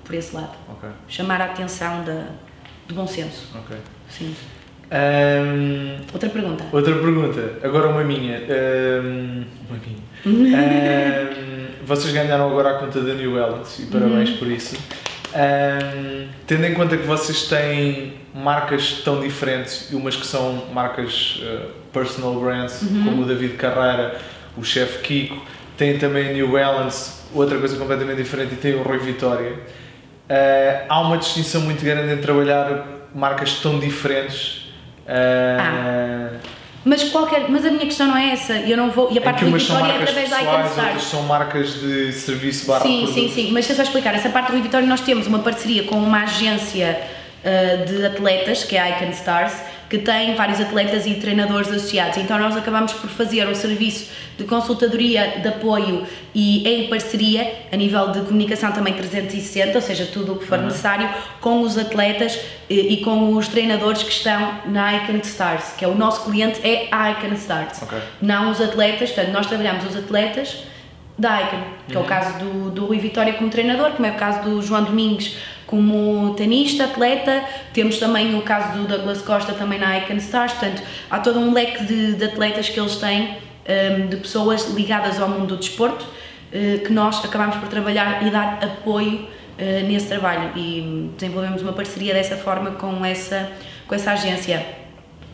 por esse lado, Ok, chamar a atenção da, do bom senso. ok. Sim. Ahm, Outra pergunta. outra pergunta, agora uma minha. Ahm, uma minha. <laughs> Ahm, vocês ganharam agora a conta da New Balance e parabéns por isso. Tendo em conta que vocês têm marcas tão diferentes e umas que são marcas eh, personal brands, como o David Carreira, o Chef Kiko, têm também a New Balance, outra coisa completamente diferente, e tem o Rui Vitória. Ah, há uma distinção muito grande entre trabalhar marcas tão diferentes. ah, Mas, qualquer, mas a minha questão não é essa, eu não vou. E a em parte do Vitória é através da Icon Stars. são marcas de serviço barra Sim, sim, sim, mas deixa eu só explicar. Essa parte do Vitória nós temos uma parceria com uma agência uh, de atletas, que é a Icon Stars, que tem vários atletas e treinadores associados. Então nós acabamos por fazer um serviço de consultadoria, de apoio e em parceria, a nível de comunicação também 360, ou seja, tudo o que for Uhum. necessário, com os atletas e, e com os treinadores que estão na Icon Stars, que é o nosso cliente é a Icon Stars. Ok. Não os atletas, portanto, nós trabalhamos os atletas da Icon, que Uhum. é o caso do, do Rui Vitória como treinador, como é o caso do João Domingos como tenista, atleta, temos também o caso do Douglas Costa também na Icon Stars, portanto, há todo um leque de, de atletas que eles têm, hum, de pessoas ligadas ao mundo do desporto, eh, que nós acabamos por trabalhar e dar apoio eh, nesse trabalho e desenvolvemos uma parceria dessa forma com essa, com essa agência.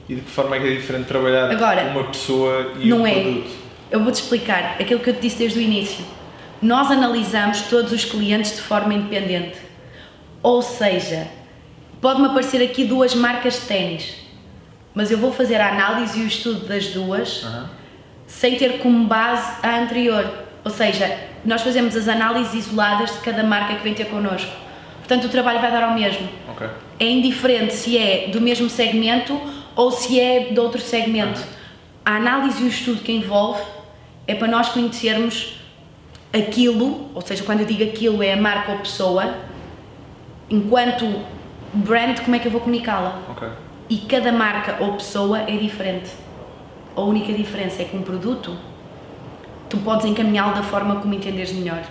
E de que forma é que é diferente trabalhar Agora, uma pessoa e não um é. produto? Eu vou-te explicar aquilo que eu te disse desde o início. Nós analisamos todos os clientes de forma independente. Ou seja, pode-me aparecer aqui duas marcas de ténis, mas eu vou fazer a análise e o estudo das duas Aham. sem ter como base a anterior. Ou seja, nós fazemos as análises isoladas de cada marca que vem ter connosco. Portanto, o trabalho vai dar ao mesmo. Ok. É indiferente se é do mesmo segmento ou se é de outro segmento. A análise e o estudo que envolve é para nós conhecermos aquilo, ou seja, quando eu digo aquilo é a marca ou pessoa, enquanto brand, como é que eu vou comunicá-la? Ok. E cada marca ou pessoa é diferente. A única diferença é que um produto tu podes encaminhá-lo da forma como entenderes melhor.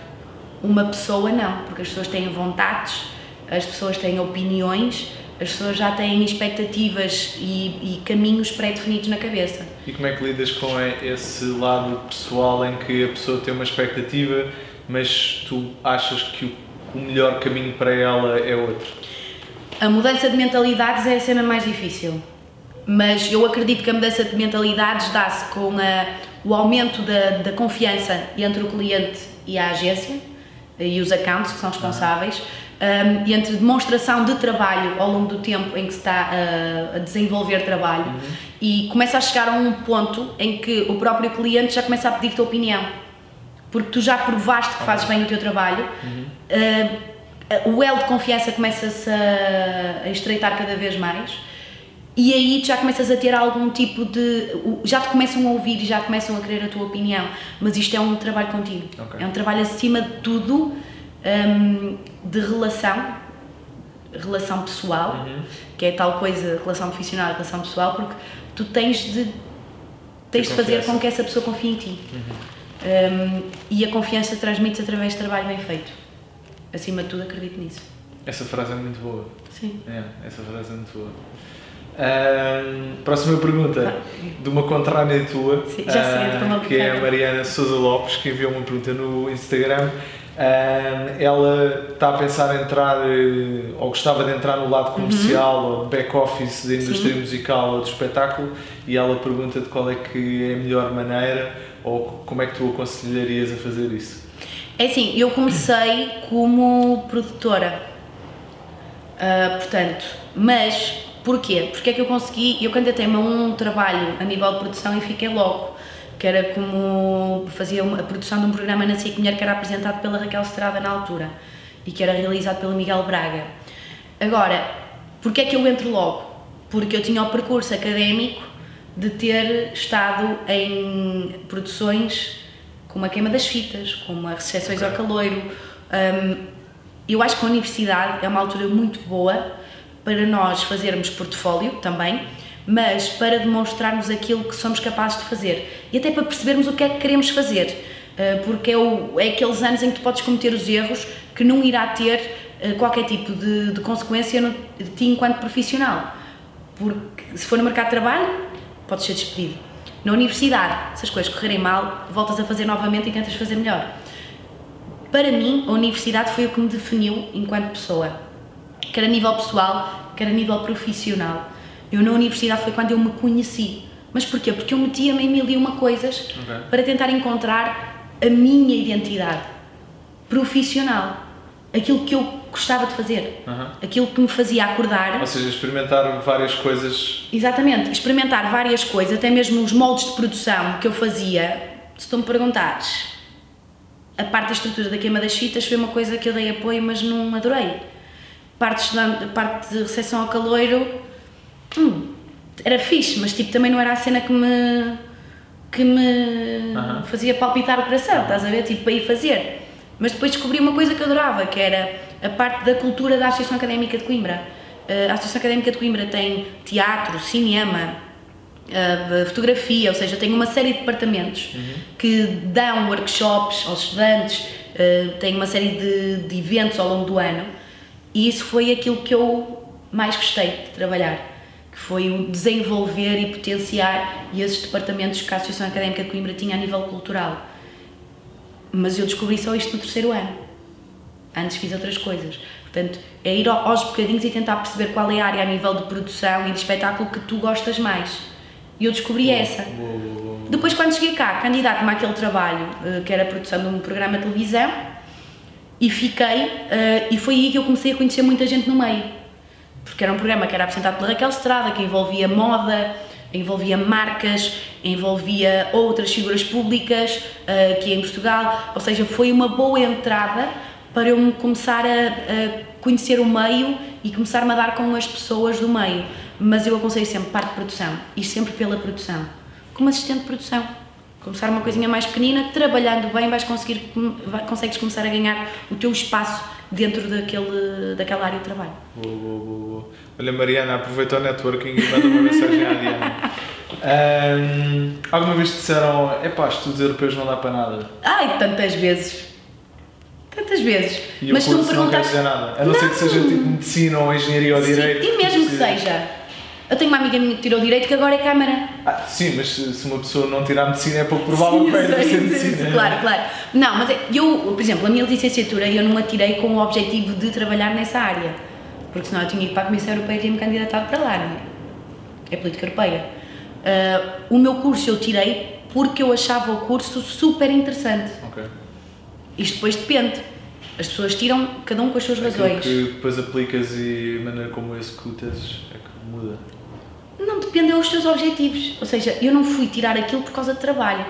Uma pessoa não, porque as pessoas têm vontades, as pessoas têm opiniões, as pessoas já têm expectativas e, e caminhos pré-definidos na cabeça. E como é que lidas com esse lado pessoal em que a pessoa tem uma expectativa, mas tu achas que o, o melhor caminho para ela é outro? A mudança de mentalidades é a cena mais difícil, mas eu acredito que a mudança de mentalidades dá-se com a- o aumento da, da confiança entre o cliente e a agência e os accounts que são responsáveis, um, e entre demonstração de trabalho ao longo do tempo em que se está a, a desenvolver trabalho. E começa a chegar a um ponto em que o próprio cliente já começa a pedir-te opinião porque tu já provaste que fazes bem o teu trabalho, uh, o elo de confiança começa-se a, a estreitar cada vez mais e aí tu já começas a ter algum tipo de. já te começam a ouvir e já começam a querer a tua opinião, mas isto é um trabalho contigo. Ok. É um trabalho acima de tudo um, de relação, relação pessoal, que é tal coisa, relação profissional, relação pessoal, porque tu tens de tens de fazer com que essa pessoa confie em ti. Um, e a confiança transmite-se através de trabalho bem feito. acima de tudo, acredito nisso. Essa frase é muito boa. Sim. É, essa frase é muito boa. Próxima pergunta, de uma contrânea tua, Sim, já sei, de uma que é a. Mariana Souza Lopes, que enviou uma pergunta no Instagram. Ela está a pensar em entrar, eh, ou gostava de entrar no lado comercial ou de back-office da indústria Sim. musical ou do espetáculo, e ela pergunta-te qual é que é a melhor maneira ou como é que tu aconselharias a fazer isso. É assim, eu comecei como produtora. Ah, portanto, mas porquê? Porque é que eu consegui, eu candidatei-me a um trabalho a nível de produção e fiquei logo. Que era como fazia uma- a produção de um programa na SIC Mulher que era apresentado pela Raquel Estrada na altura e que era realizado pelo Miguel Braga. Agora, porquê é que eu entro logo? Porque eu tinha o percurso académico de ter estado em produções como a Queima das Fitas, como as Recepções ao Caloiro. Hum, eu acho que a universidade é uma altura muito boa para nós fazermos portfólio também, mas para demonstrarmos aquilo que somos capazes de fazer e até para percebermos o que é que queremos fazer, Uh, porque é, o, é aqueles anos em que tu podes cometer os erros que não irá ter uh, qualquer tipo de, de consequência no, de ti enquanto profissional. Porque se for no mercado de trabalho, podes ser despedido. Na universidade, se as coisas correrem mal, voltas a fazer novamente e tentas fazer melhor. Para mim, a universidade foi o que me definiu enquanto pessoa, quer a nível pessoal, quer a nível profissional. Eu na universidade foi quando eu me conheci. Mas porquê? Porque eu metia-me em mil e uma coisas Ok. para tentar encontrar a minha identidade profissional, aquilo que eu gostava de fazer, Aham. aquilo que me fazia acordar. Ou seja, experimentar várias coisas. Exatamente, experimentar várias coisas, até mesmo os moldes de produção que eu fazia. Se tu me perguntares, a parte da estrutura da queima das fitas foi uma coisa que eu dei apoio, mas não adorei. Parte, de, parte de recepção ao caloiro, hum, era fixe, mas tipo, também não era a cena que me, que me Aham. fazia palpitar o coração, estás a ver? Tipo, para ir fazer. Mas depois descobri uma coisa que eu adorava, que era a parte da cultura da Associação Académica de Coimbra. Uh, A Associação Académica de Coimbra tem teatro, cinema, uh, fotografia, ou seja, tem uma série de departamentos que dão workshops aos estudantes, uh, tem uma série de, de eventos ao longo do ano e isso foi aquilo que eu mais gostei de trabalhar, que foi o desenvolver e potenciar esses departamentos que a Associação Académica de Coimbra tinha a nível cultural. Mas eu descobri só isto no terceiro ano. Antes fiz outras coisas. Portanto, é ir ao- aos bocadinhos e tentar perceber qual é a área a nível de produção e de espetáculo que tu gostas mais. E eu descobri essa. Boa, boa, boa, boa. Depois, quando cheguei cá, candidato-me àquele trabalho, eh, que era a produção de um programa de televisão, e fiquei, eh, e foi aí que eu comecei a conhecer muita gente no meio. Porque era um programa que era apresentado pela Raquel Estrada, que envolvia moda, envolvia marcas, envolvia outras figuras públicas eh, aqui em Portugal, ou seja, foi uma boa entrada para eu me começar a, a conhecer o meio e começar-me a dar com as pessoas do meio. Mas eu aconselho sempre parte de produção, e sempre pela produção, como assistente de produção. Começar uma coisinha mais pequenina, trabalhando bem, vais conseguir, consegues começar a ganhar o teu espaço dentro daquele, daquela área de trabalho. Boa, boa, boa, boa. Olha, Mariana, aproveita o networking e manda uma mensagem à Diana. <laughs> Ahm, alguma vez te disseram, epá, estudos europeus não dá para nada? Ai, tantas vezes! Tantas vezes! E Mas tu me curso não nada. A não, ser que seja tipo medicina ou engenharia ou Sim, direito. e mesmo que seja. Eu tenho uma amiga minha que tirou direito que agora é câmara. Ah, sim, mas se uma pessoa não tirar medicina é pouco provável que venha Sim, ser medicina. Claro, claro. Não, mas é- eu, por exemplo, a minha licenciatura eu não a tirei com o objetivo de trabalhar nessa área. Porque senão eu tinha ido para a Comissão Europeia e tinha-me candidatado para lá, não é? É política europeia. Ah, o meu curso eu tirei porque eu achava o curso super interessante. Ok. Isto depois depende. As pessoas tiram cada um com as suas Aquilo razões. que depois aplicas e a maneira como executas é que muda. Não depende dos teus objetivos. Ou seja, eu não fui tirar aquilo por causa de trabalho.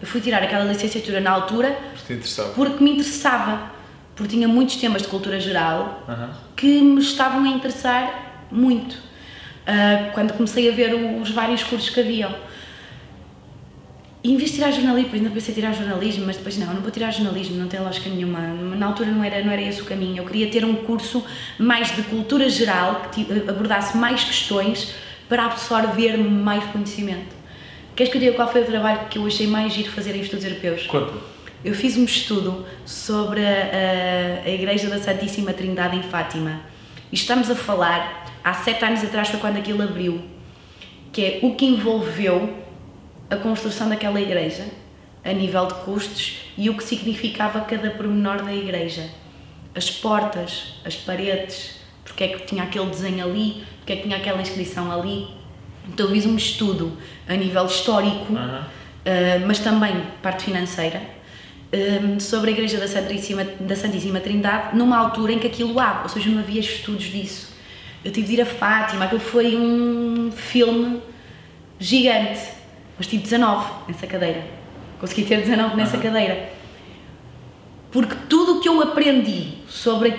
Eu fui tirar aquela licenciatura na altura Porque porque me interessava. Porque tinha muitos temas de cultura geral que me estavam a interessar muito. Ah, quando comecei a ver os vários cursos que haviam. E em vez de tirar jornalismo, depois ainda pensei tirar jornalismo, mas depois não, não vou tirar jornalismo, não tem lógica nenhuma. Na altura não era, não era esse o caminho. Eu queria ter um curso mais de cultura geral, que abordasse mais questões para absorver mais conhecimento. Queres que eu diga qual foi o trabalho que eu achei mais giro fazer em estudos europeus? Conta. eu fiz um estudo sobre a, a, a Igreja da Santíssima Trindade em Fátima. E estamos a falar, há sete anos atrás foi quando aquilo abriu, que é o que envolveu a construção daquela igreja, a nível de custos, e o que significava cada pormenor da igreja. As portas, as paredes, porque é que tinha aquele desenho ali, porque é que tinha aquela inscrição ali. Então eu fiz um estudo a nível histórico, uh, mas também parte financeira, um, sobre a Igreja da Santíssima, da Santíssima Trindade, numa altura em que aquilo há, ou seja, não havia estudos disso. Eu tive de ir a Fátima, aquilo foi um filme gigante, mas tive 19 nessa cadeira. Consegui ter 19 nessa uhum. cadeira. Porque tudo o que eu aprendi sobre,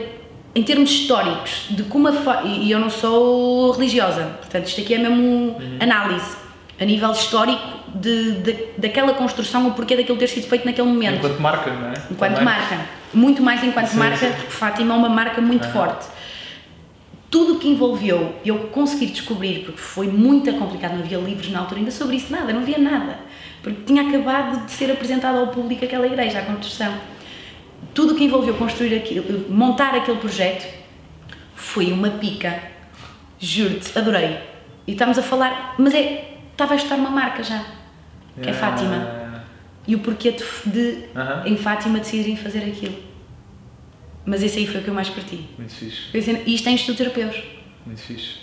em termos históricos, de como a. E eu não sou religiosa, portanto, isto aqui é mesmo uhum. análise a nível histórico de, de, daquela construção, o porquê daquilo ter sido feito naquele momento. Enquanto marca, não é? Enquanto Também. marca. Muito mais enquanto sim, marca, sim. porque Fátima é uma marca muito uhum. forte. Tudo o que envolveu eu conseguir descobrir, porque foi muito complicado, não havia livros na altura ainda sobre isso, nada, não havia nada. Porque tinha acabado de ser apresentado ao público aquela igreja, a construção. Tudo o que envolveu construir aquilo, montar aquele projeto, foi uma pica. Juro-te, adorei. E estamos a falar, mas é estava a estudar uma marca já, que é Fátima. E o porquê de, de uh -huh. em Fátima decidirem fazer aquilo. Mas esse aí foi o que eu mais curti. Muito fixe. E isto é Instituto Europeus. Muito fixe.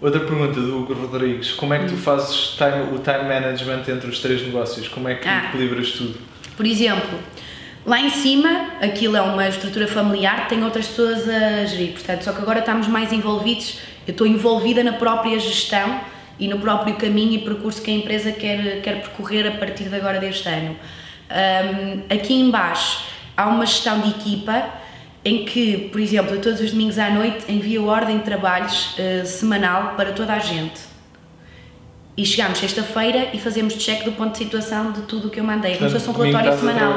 Outra pergunta do Hugo Rodrigues: como é que tu hum. fazes time, o time management entre os três negócios? Como é que ah. equilibras tudo? Por exemplo, lá em cima, aquilo é uma estrutura familiar, tem outras pessoas a gerir, portanto, só que agora estamos mais envolvidos. Eu estou envolvida na própria gestão e no próprio caminho e percurso que a empresa quer, quer percorrer a partir de agora deste ano. Um, aqui embaixo há uma gestão de equipa em que, por exemplo, todos os domingos à noite envio ordem de trabalhos uh, semanal para toda a gente. E chegamos sexta-feira e fazemos check do ponto de situação de tudo o que eu mandei, como se fosse um relatório semanal.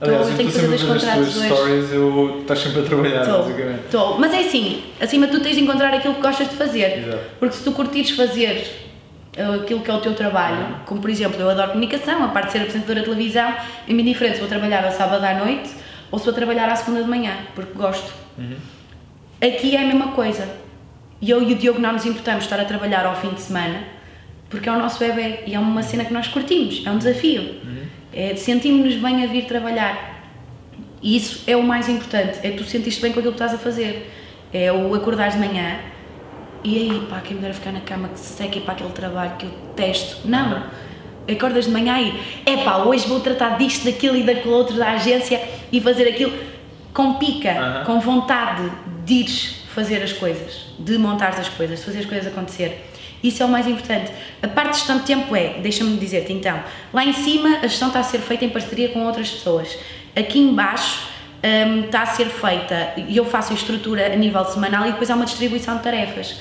Aliás, eu tenho que fazer dois contratos hoje. stories, eu estás sempre a trabalhar, tô, basicamente. Estou, mas é assim, acima de tudo tens de encontrar aquilo que gostas de fazer. Exato. Porque se tu curtires fazer eh, aquilo que é o teu trabalho, uhum. como por exemplo, eu adoro comunicação, a parte de ser apresentadora de televisão, é muito diferente se vou trabalhar ao sábado à noite ou se vou trabalhar à segunda de manhã, porque gosto. Uhum. Aqui é a mesma coisa. E eu e o Diogo não nos importamos estar a trabalhar ao fim de semana, porque é o nosso bebê e é uma cena que nós curtimos, é um desafio. Uhum. É, sentimos-nos bem a vir trabalhar. E isso é o mais importante, é tu sentiste bem com aquilo que estás a fazer. É o acordar de manhã e aí, pá, quem me dera ficar na cama que se seque para aquele trabalho que eu testo. Não. Acordas de manhã e, é pá, hoje vou tratar disto, daquilo e daquilo outro da agência e fazer aquilo com pica, uhum. com vontade de ires fazer as coisas, de montar as coisas, de fazer as coisas acontecer. Isso é o mais importante. A parte de gestão de tempo é, deixa-me dizer-te então, lá em cima a gestão está a ser feita em parceria com outras pessoas. Aqui embaixo um, está a ser feita, e eu faço a estrutura a nível semanal e depois há uma distribuição de tarefas.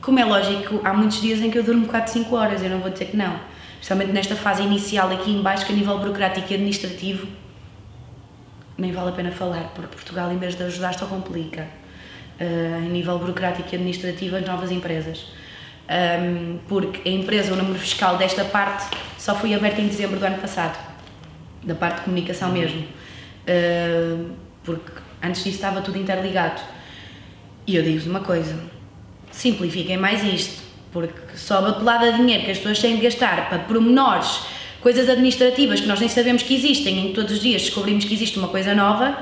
Como é lógico, há muitos dias em que eu durmo 4, 5 horas, eu não vou dizer que não. Especialmente nesta fase inicial aqui embaixo, que a nível burocrático e administrativo nem vale a pena falar, porque Portugal, em vez de ajudar, só complica. Uh, a nível burocrático e administrativo, as novas empresas um, porque a empresa, o número fiscal desta parte só foi aberta em dezembro do ano passado, da parte de comunicação uhum. mesmo, uh, porque antes disso estava tudo interligado. E eu digo-vos uma coisa: simplifiquem mais isto, porque só a pelada de dinheiro que as pessoas têm de gastar para pormenores, coisas administrativas que nós nem sabemos que existem, em que todos os dias descobrimos que existe uma coisa nova.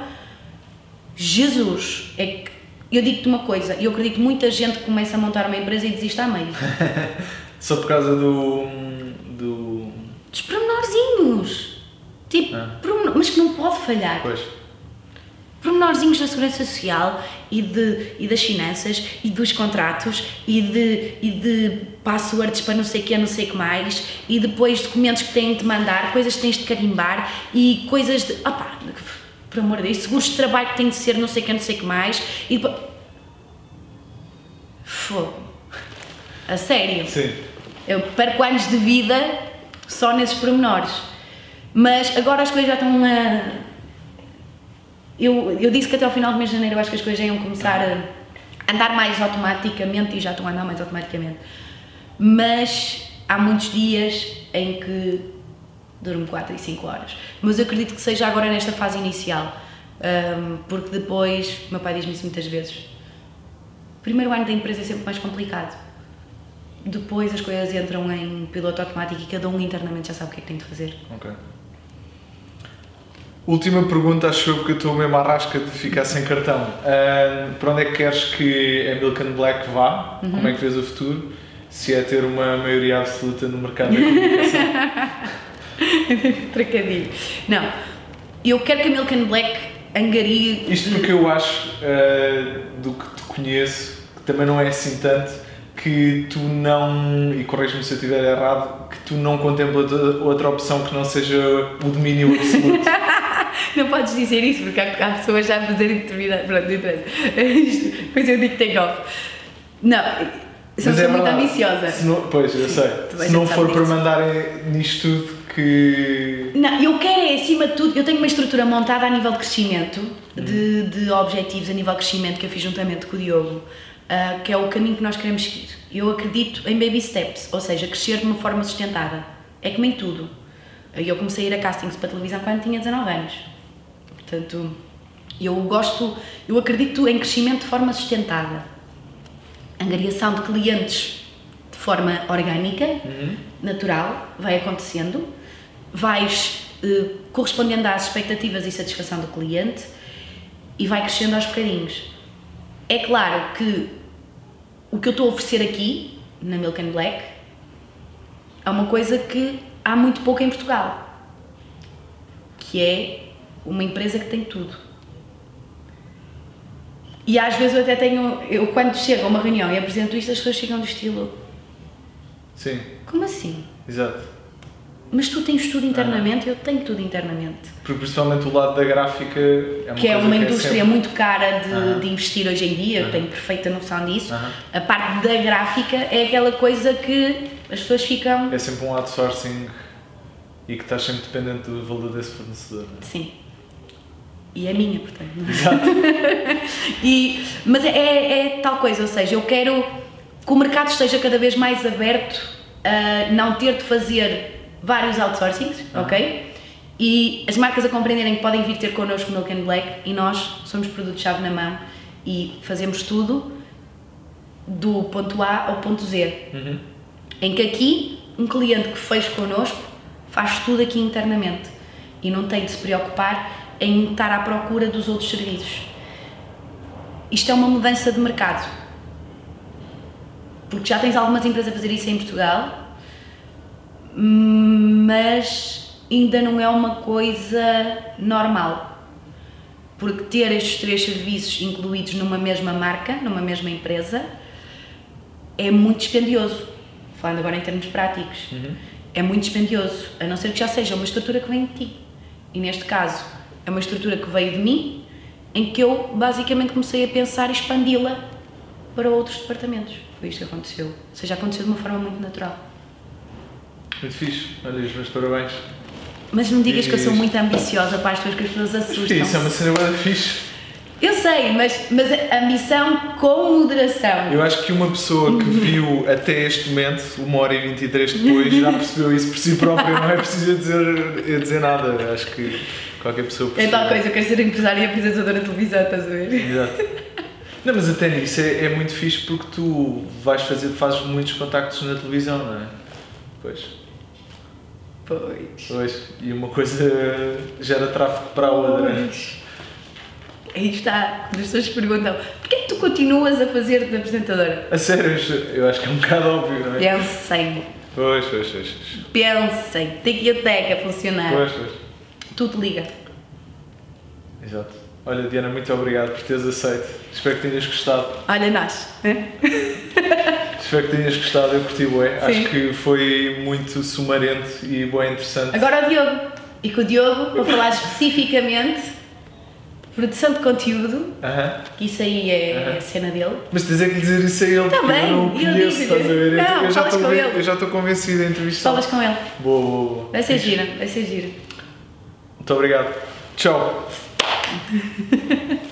Jesus, é que eu digo-te uma coisa, eu acredito que muita gente começa a montar uma empresa e desiste à meio. <laughs> Só por causa do. do. dos pormenorzinhos. Tipo, ah. mas que não pode falhar. Pois. Pormenorzinhos da segurança social e, de, e das finanças e dos contratos e de, e de passwords para não sei o que, não sei o que mais e depois documentos que têm de mandar, coisas que tens de carimbar e coisas de. Opa, por amor de Deus, seguros de trabalho que tem de ser não sei o que, não sei o que mais, e. Fogo. A sério. Sim. Eu perco anos de vida só nesses pormenores. Mas agora as coisas já estão a... Eu, eu disse que até ao final do mês de janeiro eu acho que as coisas iam começar a andar mais automaticamente e já estão a andar mais automaticamente. Mas há muitos dias em que durmo 4 e 5 horas. Mas eu acredito que seja agora nesta fase inicial, um, porque depois, meu pai diz-me isso muitas vezes, primeiro ano da empresa é sempre mais complicado. Depois as coisas entram em piloto automático e cada um internamente já sabe o que é que tem de fazer. Ok. Última pergunta, acho eu, porque eu estou mesmo à rasca de ficar sem cartão. Uh, para onde é que queres que a Milk and Black vá? Uhum. Como é que vês o futuro? Se é ter uma maioria absoluta no mercado da comunicação? <laughs> Trocadilho. Não. Eu quero que a Milk and Black angarie... Isto porque eu acho, uh, do que te conheço, que também não é assim tanto, que tu não, e corrijo-me se eu estiver errado, que tu não contemplas outra opção que não seja o domínio absoluto. <laughs> não podes dizer isso porque há, há pessoas já a fazerem determinado. Pronto, não. Depois <laughs> eu digo take off. Não, sou é muito ambiciosa. Se não, pois, eu sei. Se não for para mandarem nisto tudo que. Não, eu quero é acima de tudo. Eu tenho uma estrutura montada a nível de crescimento, hum. de, de objetivos a nível de crescimento que eu fiz juntamente com o Diogo, uh, que é o caminho que nós queremos seguir. Eu acredito em baby steps, ou seja, crescer de uma forma sustentada. É como em tudo. Eu comecei a ir a castings para televisão quando tinha 19 anos. Portanto, eu gosto, eu acredito em crescimento de forma sustentada. Angariação de clientes de forma orgânica, uhum. natural, vai acontecendo. Vais eh, correspondendo às expectativas e satisfação do cliente e vai crescendo aos bocadinhos. É claro que o que eu estou a oferecer aqui, na Milk and Black, é uma coisa que há muito pouco em Portugal, que é uma empresa que tem tudo. E às vezes eu até tenho, eu quando chego a uma reunião e apresento isto, as pessoas chegam do estilo. Sim. Como assim? Exato. Mas tu tens tudo internamente, ah. eu tenho tudo internamente. Porque principalmente o lado da gráfica é uma Que é uma que é indústria é sempre... muito cara de, ah. de, investir hoje em dia, eu tenho perfeita noção disso. A parte da gráfica é aquela coisa que as pessoas ficam. É sempre um outsourcing e que estás sempre dependente do valor desse fornecedor. Não é? Sim. E é minha, portanto. Exato. <laughs> e, mas é, é, é, tal coisa, ou seja, eu quero que o mercado esteja cada vez mais aberto a não ter de fazer vários outsourcings, ah. ok? E as marcas a compreenderem que podem vir ter connosco Milk and Black e nós somos produto-chave na mão e fazemos tudo do ponto A ao ponto Z. Uhum. Em que aqui, um cliente que fez connosco faz tudo aqui internamente e não tem de se preocupar em estar à procura dos outros serviços. Isto é uma mudança de mercado. Porque já tens algumas empresas a fazer isso em Portugal, mas ainda não é uma coisa normal. Porque ter estes três serviços incluídos numa mesma marca, numa mesma empresa, é muito dispendioso. Falando agora em termos práticos. Uhum é muito dispendioso, a não ser que já seja uma estrutura que vem de ti. E neste caso, é uma estrutura que veio de mim, em que eu basicamente comecei a pensar e expandi-la para outros departamentos. Foi isto que aconteceu. Ou seja, aconteceu de uma forma muito natural. Muito fixe. Olha, os meus parabéns. Mas não digas e... que eu sou muito ambiciosa para as pessoas que as pessoas assustam. Isso é uma cena fixe. Eu sei, mas, mas a missão com moderação. Eu acho que uma pessoa que <laughs> viu até este momento, uma hora e 23 depois, já percebeu isso por si própria, não é preciso dizer, dizer nada. Acho que qualquer pessoa percebe. É tal coisa, eu quero ser empresária e apresentadora de televisão, estás a ver? Exato. Não, mas até nisso é, é muito fixe porque tu vais fazer, fazes muitos contactos na televisão, não é? Pois. Pois. Pois. E uma coisa gera tráfego para a outra. Pois. Aí está, quando as pessoas perguntam porquê é que tu continuas a fazer de apresentadora? A sério, eu acho que é um bocado óbvio, não é? Pensem. Pois, pois, pois. Pensem, tem que a teca funcionar. Pois, pois. Tudo liga. Exato. Olha, Diana, muito obrigado por teres aceito. Espero que tenhas gostado. Olha, nós. <laughs> Espero que tenhas gostado, eu curti bué. Acho que foi muito sumarento e bem interessante. Agora o Diogo. E com o Diogo, para falar especificamente Produção de conteúdo, uh -huh. que isso aí é uh -huh. a cena dele. Mas tens é que dizer isso a ele, tá bem, eu não conheço, estás a ver? Não, eu, já estou, eu já estou convencido a entrevistar. Falas com ele. Boa, boa, boa. Vai ser gira, vai ser gira. Muito obrigado. Tchau. <laughs>